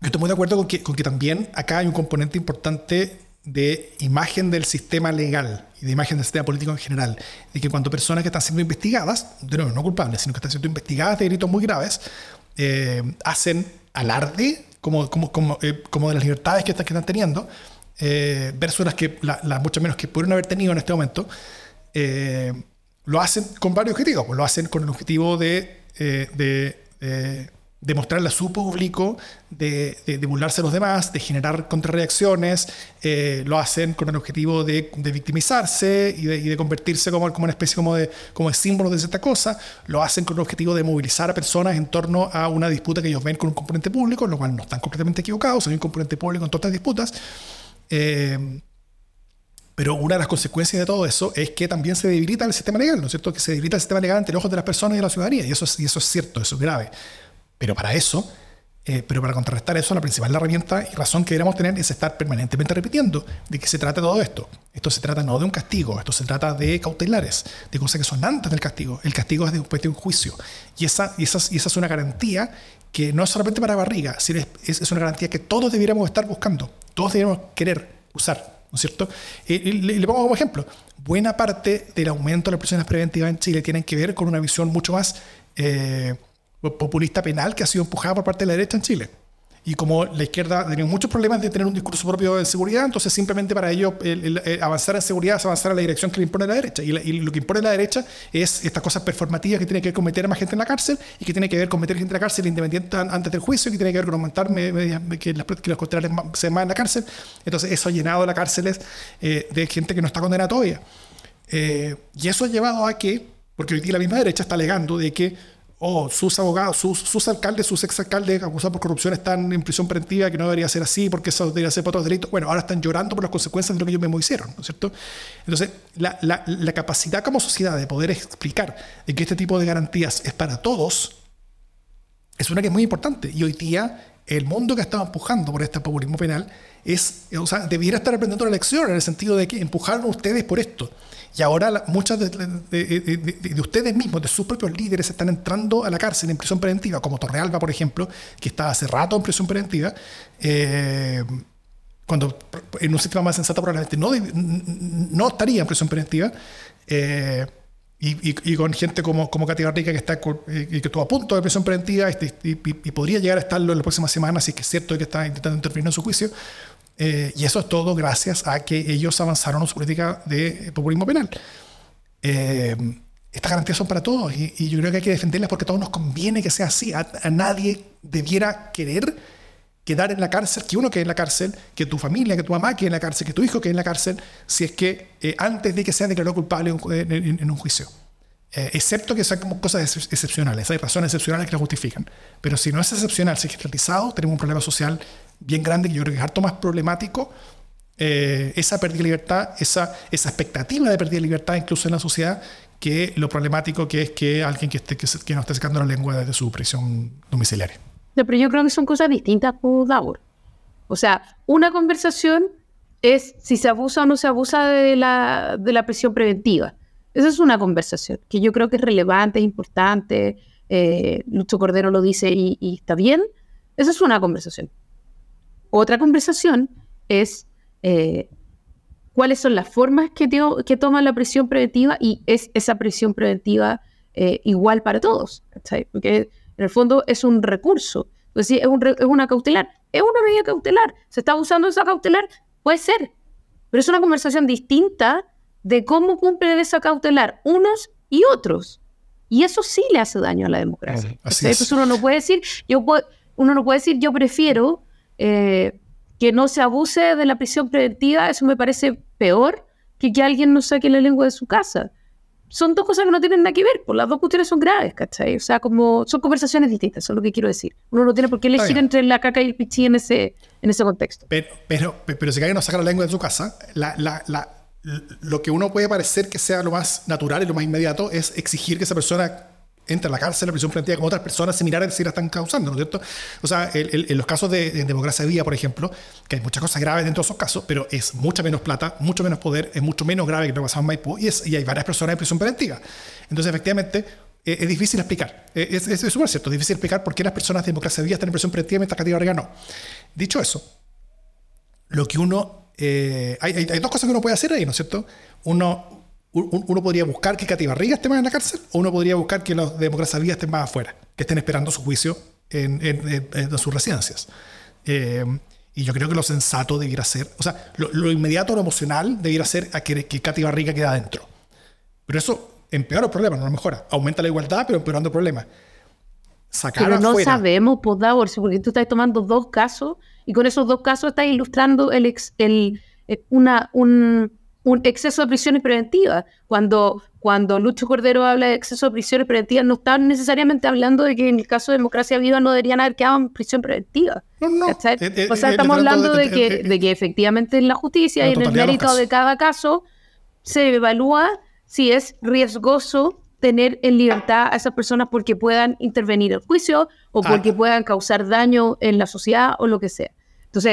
Yo estoy muy de acuerdo con que, con que también acá hay un componente importante de imagen del sistema legal y de imagen del sistema político en general, de que cuando personas que están siendo investigadas, de nuevo, no culpables, sino que están siendo investigadas de delitos muy graves, eh, hacen alarde como, como, como, eh, como, de las libertades que están, que están teniendo, eh, versus las que las muchas menos que pudieron haber tenido en este momento, lo hacen con varios objetivos. Pues lo hacen con el objetivo de demostrarle a su público, de, de, burlarse a los demás, de generar contrarreacciones, eh, lo hacen con el objetivo de, victimizarse y, de, convertirse como, como una especie como de, como de símbolo de cierta cosa, lo hacen con el objetivo de movilizar a personas en torno a una disputa que ellos ven con un componente público, lo cual no están completamente equivocados, hay un componente público en todas estas disputas. Eh, pero una de las consecuencias de todo eso es que también se debilita el sistema legal, ¿no es cierto? Que se debilita el sistema legal ante los ojos de las personas y de la ciudadanía, y eso y eso es cierto, eso es grave. Pero para eso, eh, pero para contrarrestar eso, la principal herramienta y razón que deberíamos tener es estar permanentemente repitiendo de qué se trata todo esto. Esto se trata no de un castigo, esto se trata de cautelares, de cosas que son antes del castigo. El castigo es después de un juicio. Y esa, y esa, y esa es una garantía que no es solamente para barriga, sino es, es una garantía que todos deberíamos estar buscando, todos deberíamos querer usar. ¿no es cierto? Eh, le, le, pongo como ejemplo, buena parte del aumento de las prisiones preventivas en Chile tienen que ver con una visión mucho más eh, populista penal que ha sido empujada por parte de la derecha en Chile. Y como la izquierda ha tenido muchos problemas de tener un discurso propio de seguridad, entonces simplemente para ello avanzar en seguridad es avanzar a la dirección que le impone la derecha. Y, lo que impone la derecha es estas cosas performativas que tiene que ver con meter más gente en la cárcel y que tiene que ver con meter gente en la cárcel independiente antes del juicio, y que tiene que ver con aumentar que, las, que los contrarios se más en la cárcel. Entonces eso ha llenado las cárceles eh, de gente que no está condenada todavía. Eh, y eso ha llevado a que, porque hoy día la misma derecha está alegando de que oh, sus abogados, sus, sus alcaldes, sus exalcaldes acusados por corrupción están en prisión preventiva, que no debería ser así, porque eso debería ser por otros delitos. Bueno, ahora están llorando por las consecuencias de lo que ellos mismos hicieron, ¿no es cierto? Entonces, la, la, la capacidad como sociedad de poder explicar de que este tipo de garantías es para todos, es una que es muy importante. Y hoy día el mundo que estaba empujando por este populismo penal es, o sea, debiera estar aprendiendo la lección en el sentido de que empujaron ustedes por esto. Y ahora muchas de, ustedes mismos, de sus propios líderes, están entrando a la cárcel en prisión preventiva, como Torrealba, por ejemplo, que está hace rato en prisión preventiva, eh, cuando en un sistema más sensato probablemente no, estaría en prisión preventiva. Eh, y, con gente como, como Katy Barrica que está eh, y que estuvo a punto de prisión preventiva este, y, podría llegar a estarlo en las próximas semanas, si es que es cierto que está intentando intervenir en su juicio. Eh, y eso es todo gracias a que ellos avanzaron en su política de populismo penal. Eh, estas garantías son para todos y, yo creo que hay que defenderlas porque a todos nos conviene que sea así. A, nadie debiera querer quedar en la cárcel, que uno quede en la cárcel, que tu familia, que tu mamá quede en la cárcel, que tu hijo quede en la cárcel, si es que eh, antes de que sea declarado culpable en, un juicio. Excepto que sean como cosas excepcionales, hay razones excepcionales que lo justifican. Pero si no es excepcional, si es generalizado, tenemos un problema social bien grande que yo creo que es harto más problemático eh, esa pérdida de libertad, esa, esa expectativa de pérdida de libertad incluso en la sociedad, que lo problemático que es que alguien que, esté, que, no esté sacando la lengua desde su prisión domiciliaria pero yo creo que son cosas distintas por. O sea, una conversación es si se abusa o no se abusa de la, de la prisión preventiva. Esa es una conversación que yo creo que es relevante, es importante. Eh, Lucho Cordero lo dice y, está bien. Esa es una conversación. Otra conversación es eh, cuáles son las formas que, que toma la prisión preventiva y es esa prisión preventiva eh, igual para todos. Porque en el fondo es un recurso. Pues es, una cautelar. Es una medida cautelar. ¿Se está usando esa cautelar? Puede ser. Pero es una conversación distinta de cómo cumplen esa cautelar unos y otros. Y eso sí le hace daño a la democracia. Entonces uno no puede decir, yo uno no puede decir, yo prefiero eh, que no se abuse de la prisión preventiva, eso me parece peor que que alguien no saque la lengua de su casa son dos cosas que no tienen nada que ver, pues las dos cuestiones son graves, ¿cachai? O sea, como son conversaciones distintas, eso es lo que quiero decir. Uno no tiene por qué elegir entre la caca y el pichí en ese, en ese contexto. Pero, pero, pero si alguien no saca la lengua de su casa, la, la, la, lo que uno puede parecer que sea lo más natural y lo más inmediato es exigir que esa persona entra a la cárcel, la prisión preventiva con otras personas similares si la están causando, ¿no es cierto? O sea, en los casos de, democracia vía, por ejemplo, que hay muchas cosas graves dentro de esos casos, pero es mucha menos plata, mucho menos poder, es mucho menos grave que lo que pasaba en Maipú y, es, y hay varias personas en prisión preventiva. Entonces, efectivamente, e, es, difícil explicar. E, es súper cierto, es difícil explicar por qué las personas de democracia vía están en prisión preventiva mientras Katy Barriga no. Dicho eso, lo que uno... Eh, hay, hay, hay dos cosas que uno puede hacer ahí, ¿no es cierto? Uno, uno podría buscar que Katy Barriga esté más en la cárcel o uno podría buscar que los demócratas vías estén más afuera, que estén esperando su juicio en, sus residencias. Eh, y yo creo que lo sensato debiera ser, o sea, lo, inmediato, lo emocional debiera ser a que, que Katy Barriga quede adentro. Pero eso empeora el problema, no lo mejora. Aumenta la igualdad, pero empeorando el problema. Sacar pero no sabemos, pues, Davor, porque tú estás tomando dos casos y con esos dos casos estás ilustrando el, el, eh, una, un, un exceso de prisiones preventivas. Cuando, cuando Lucho Cordero habla de exceso de prisiones preventivas, no está necesariamente hablando de que en el caso de democracia viva no deberían haber quedado en prisión preventiva. No, no. Eh, eh, o sea, estamos hablando de, que, de que efectivamente en la justicia y en el mérito de cada caso se evalúa si es riesgoso tener en libertad a esas personas porque puedan intervenir el juicio o ah. porque puedan causar daño en la sociedad o lo que sea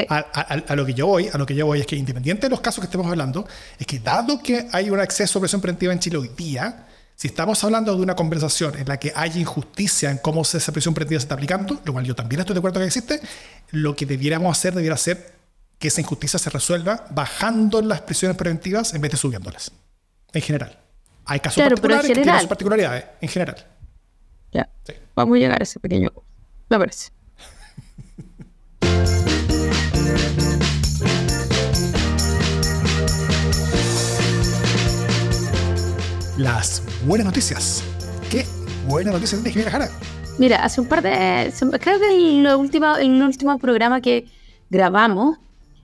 a, lo que yo voy, a lo que yo voy es que independiente de los casos que estemos hablando, es que dado que hay un acceso a presión preventiva en Chile hoy día, si estamos hablando de una conversación en la que hay injusticia en cómo esa presión preventiva se está aplicando, lo cual yo también estoy de acuerdo que existe, lo que debiéramos hacer debiera ser que esa injusticia se resuelva bajando las prisiones preventivas en vez de subiéndolas. En general. Hay casos particulares que tienen sus particularidades, en general. Ya. Vamos a llegar a ese pequeño. Me parece. Las buenas noticias. ¿Qué buenas noticias tienes, Jimena Jara? Mira, hace un par de. Creo que en el último, el último programa que grabamos,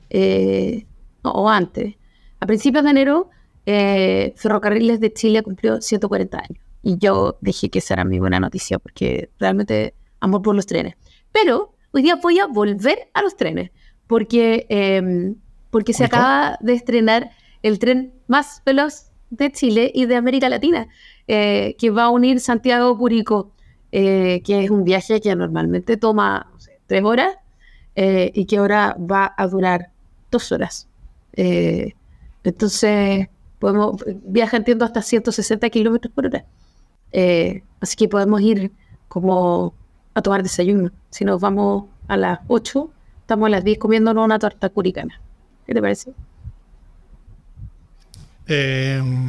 eh, o antes, a principios de enero, eh, Ferrocarriles de Chile cumplió 140 años. Y yo dije que esa era mi buena noticia, porque realmente amor por los trenes. Pero hoy día voy a volver a los trenes, porque, em, porque se acaba de estrenar el tren más veloz de Chile y de América Latina, eh, que va a unir Santiago-Curico, eh, que es un viaje que normalmente toma tres horas, eh, y que ahora va a durar dos horas. Entonces, podemos, viaja, entiendo, hasta 160 kilómetros por hora. Así que podemos ir como a tomar desayuno. Si nos vamos a las 8, estamos a las 10 comiéndonos una torta curicana. ¿Qué te parece?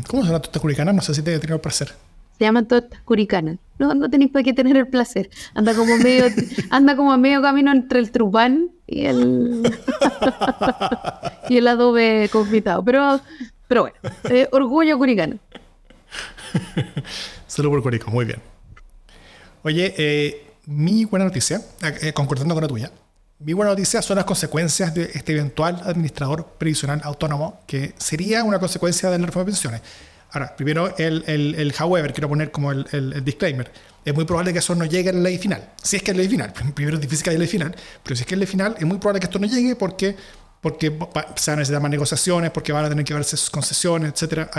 ¿Cómo se llama torta curicana? No sé si te he tenido el placer. Se llaman tortas curicanas. No, no tenéis por qué tener el placer. Anda como medio, anda como a medio camino entre el trupán y el y el adobe confitado. Pero, pero bueno, eh, orgullo curicano. Solo por Curico, muy bien. Oye, eh, mi buena noticia, eh, concordando con la tuya, mi buena noticia son las consecuencias de este eventual administrador previsional autónomo, que sería una consecuencia de la reforma de pensiones. Ahora, primero el, el, el however, quiero poner como el, el, disclaimer. Es muy probable que eso no llegue a la ley final. Si es que es ley final. Primero es difícil que haya ley final, pero si es que es ley final, es muy probable que esto no llegue porque, porque se van a necesitar más negociaciones, porque van a tener que verse sus concesiones, etc.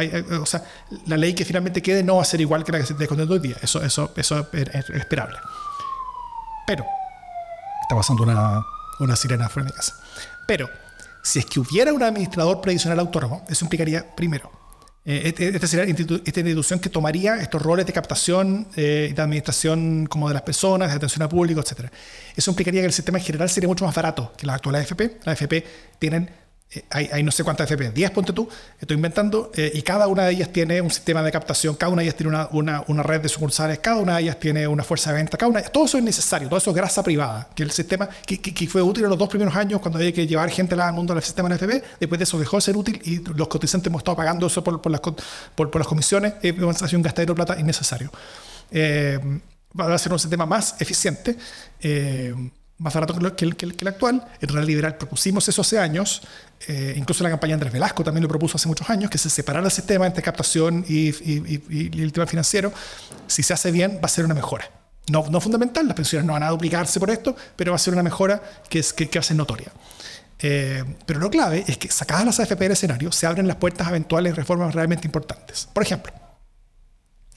o sea, la ley que finalmente quede no va a ser igual que la que se esté contando hoy día. Eso, eso, eso es, esperable. Pero, está pasando una, una sirena fuera de casa. Pero, si es que hubiera un administrador previsional autónomo, eso implicaría, primero, eh, este, esta sería esta institución que tomaría estos roles de captación eh, de administración como de las personas, de atención al público, etc. Eso implicaría que el sistema en general sería mucho más barato que la actual AFP. La AFP tienen eh, hay, no sé cuántas FP, 10 ponte tú, estoy inventando, eh, y cada una de ellas tiene un sistema de captación, cada una de ellas tiene una, una, una, red de sucursales, cada una de ellas tiene una fuerza de venta, cada una, todo eso es necesario, todo eso es grasa privada, que el sistema, que, que, fue útil en los dos primeros años cuando había que llevar gente al mundo del sistema de FP, después de eso dejó de ser útil y los cotizantes hemos estado pagando eso por, por, las, por, por las comisiones, sido un gastadero de plata innecesario. Eh, va a ser un sistema más eficiente. Eh, más barato que el, que, el, actual. En Real Liberal propusimos eso hace años, eh, incluso la campaña Andrés Velasco también lo propuso hace muchos años, que se separara el sistema entre captación y, el tema financiero. Si se hace bien, va a ser una mejora. No, no fundamental, las pensiones no van a duplicarse por esto, pero va a ser una mejora que, es, que, va a ser notoria. Eh, pero lo clave es que sacadas las AFP del escenario, se abren las puertas a eventuales reformas realmente importantes. Por ejemplo,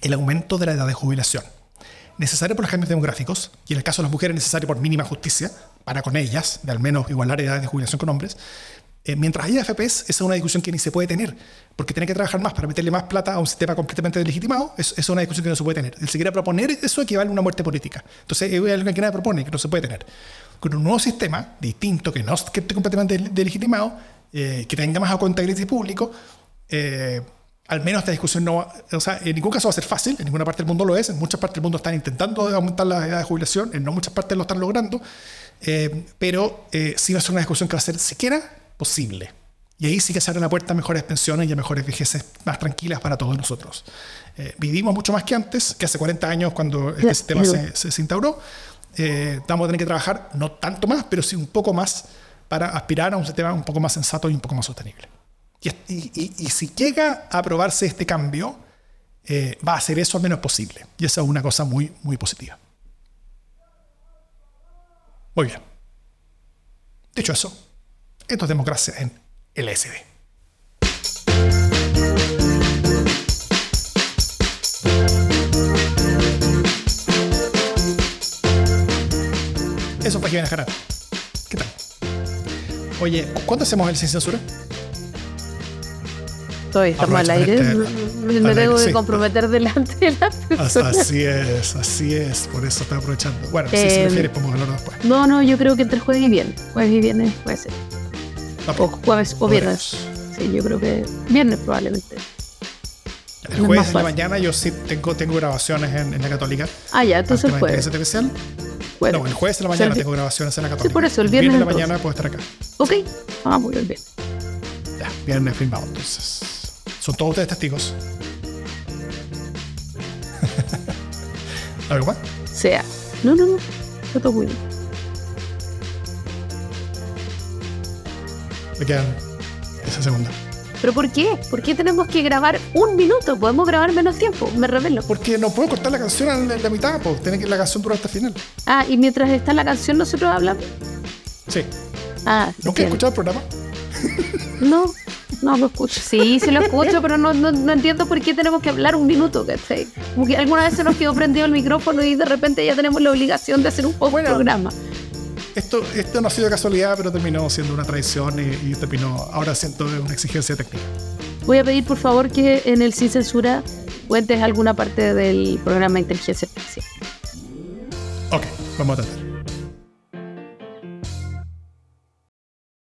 el aumento de la edad de jubilación necesario por los cambios demográficos, y en el caso de las mujeres necesario por mínima justicia, para con ellas, de al menos igualar edades de jubilación con hombres, eh, mientras haya FPS, esa es una discusión que ni se puede tener, porque tiene que trabajar más para meterle más plata a un sistema completamente deslegitimado, es, es una discusión que no se puede tener. El siquiera proponer eso equivale a una muerte política. Entonces, es algo que nadie propone, que no se puede tener. Con un nuevo sistema distinto, que no esté completamente deslegitimado, eh, que tenga más accountability público, eh, al menos esta discusión no, o sea, en ningún caso va a ser fácil, en ninguna parte del mundo lo es, en muchas partes del mundo están intentando aumentar la edad de jubilación, en no muchas partes lo están logrando, eh, pero eh, sí va a ser una discusión que va a ser siquiera posible. Y ahí sí que se abre la puerta a mejores pensiones y a mejores vejeces más tranquilas para todos nosotros. Eh, vivimos mucho más que antes, que hace 40 años cuando este sistema se, se, instauró. vamos a tener que trabajar no tanto más, pero sí un poco más para aspirar a un sistema un poco más sensato y un poco más sostenible. Y, si llega a aprobarse este cambio, eh, va a hacer eso al menos posible. Y esa es una cosa muy, muy positiva. Muy bien. Dicho eso, esto es democracia en LSD. Eso fue Jimena Jara. ¿Qué tal? Oye, ¿cuándo hacemos el sin censura? Estamos al aire. Me, tengo que comprometer delante de la persona. Así es, así es, por eso estoy aprovechando. Bueno, si se refiere, podemos hablarlo después. No, no, yo creo que entre jueves y viernes. Jueves y viernes puede ser. O jueves o viernes. Sí, yo creo que viernes probablemente. El jueves en la mañana yo sí tengo, tengo grabaciones en, la Católica. Ah, ya, entonces el jueves. Bueno, no, el jueves en la mañana tengo grabaciones en la Católica. Sí, por eso, el viernes. El viernes en la mañana puedo estar acá. Ok, vamos a ir bien. Ya, viernes filmado entonces. Son todos ustedes testigos. ¿Algo más? Sea. No, no, no. Está todo bien. Me quedan esa segunda. ¿Pero por qué? ¿Por qué tenemos que grabar un minuto? Podemos grabar menos tiempo, me revelo. Porque no puedo cortar la canción en la mitad, pues tiene que la canción durar hasta el final. Ah, y mientras está la canción nosotros hablamos. Sí. Ah, ¿Nunca he escuchado el programa? No, no lo escucho. Sí, sí lo escucho, pero no, no, no, entiendo por qué tenemos que hablar un minuto, ¿cachai? Como que alguna vez se nos quedó prendido el micrófono y de repente ya tenemos la obligación de hacer un poco bueno, programa. Esto, esto no ha sido casualidad, pero terminó siendo una traición y, terminó, ahora siento una exigencia técnica. Voy a pedir, por favor, que en el Sin Censura cuentes alguna parte del programa Inteligencia Artificial. Ok, vamos a tratar.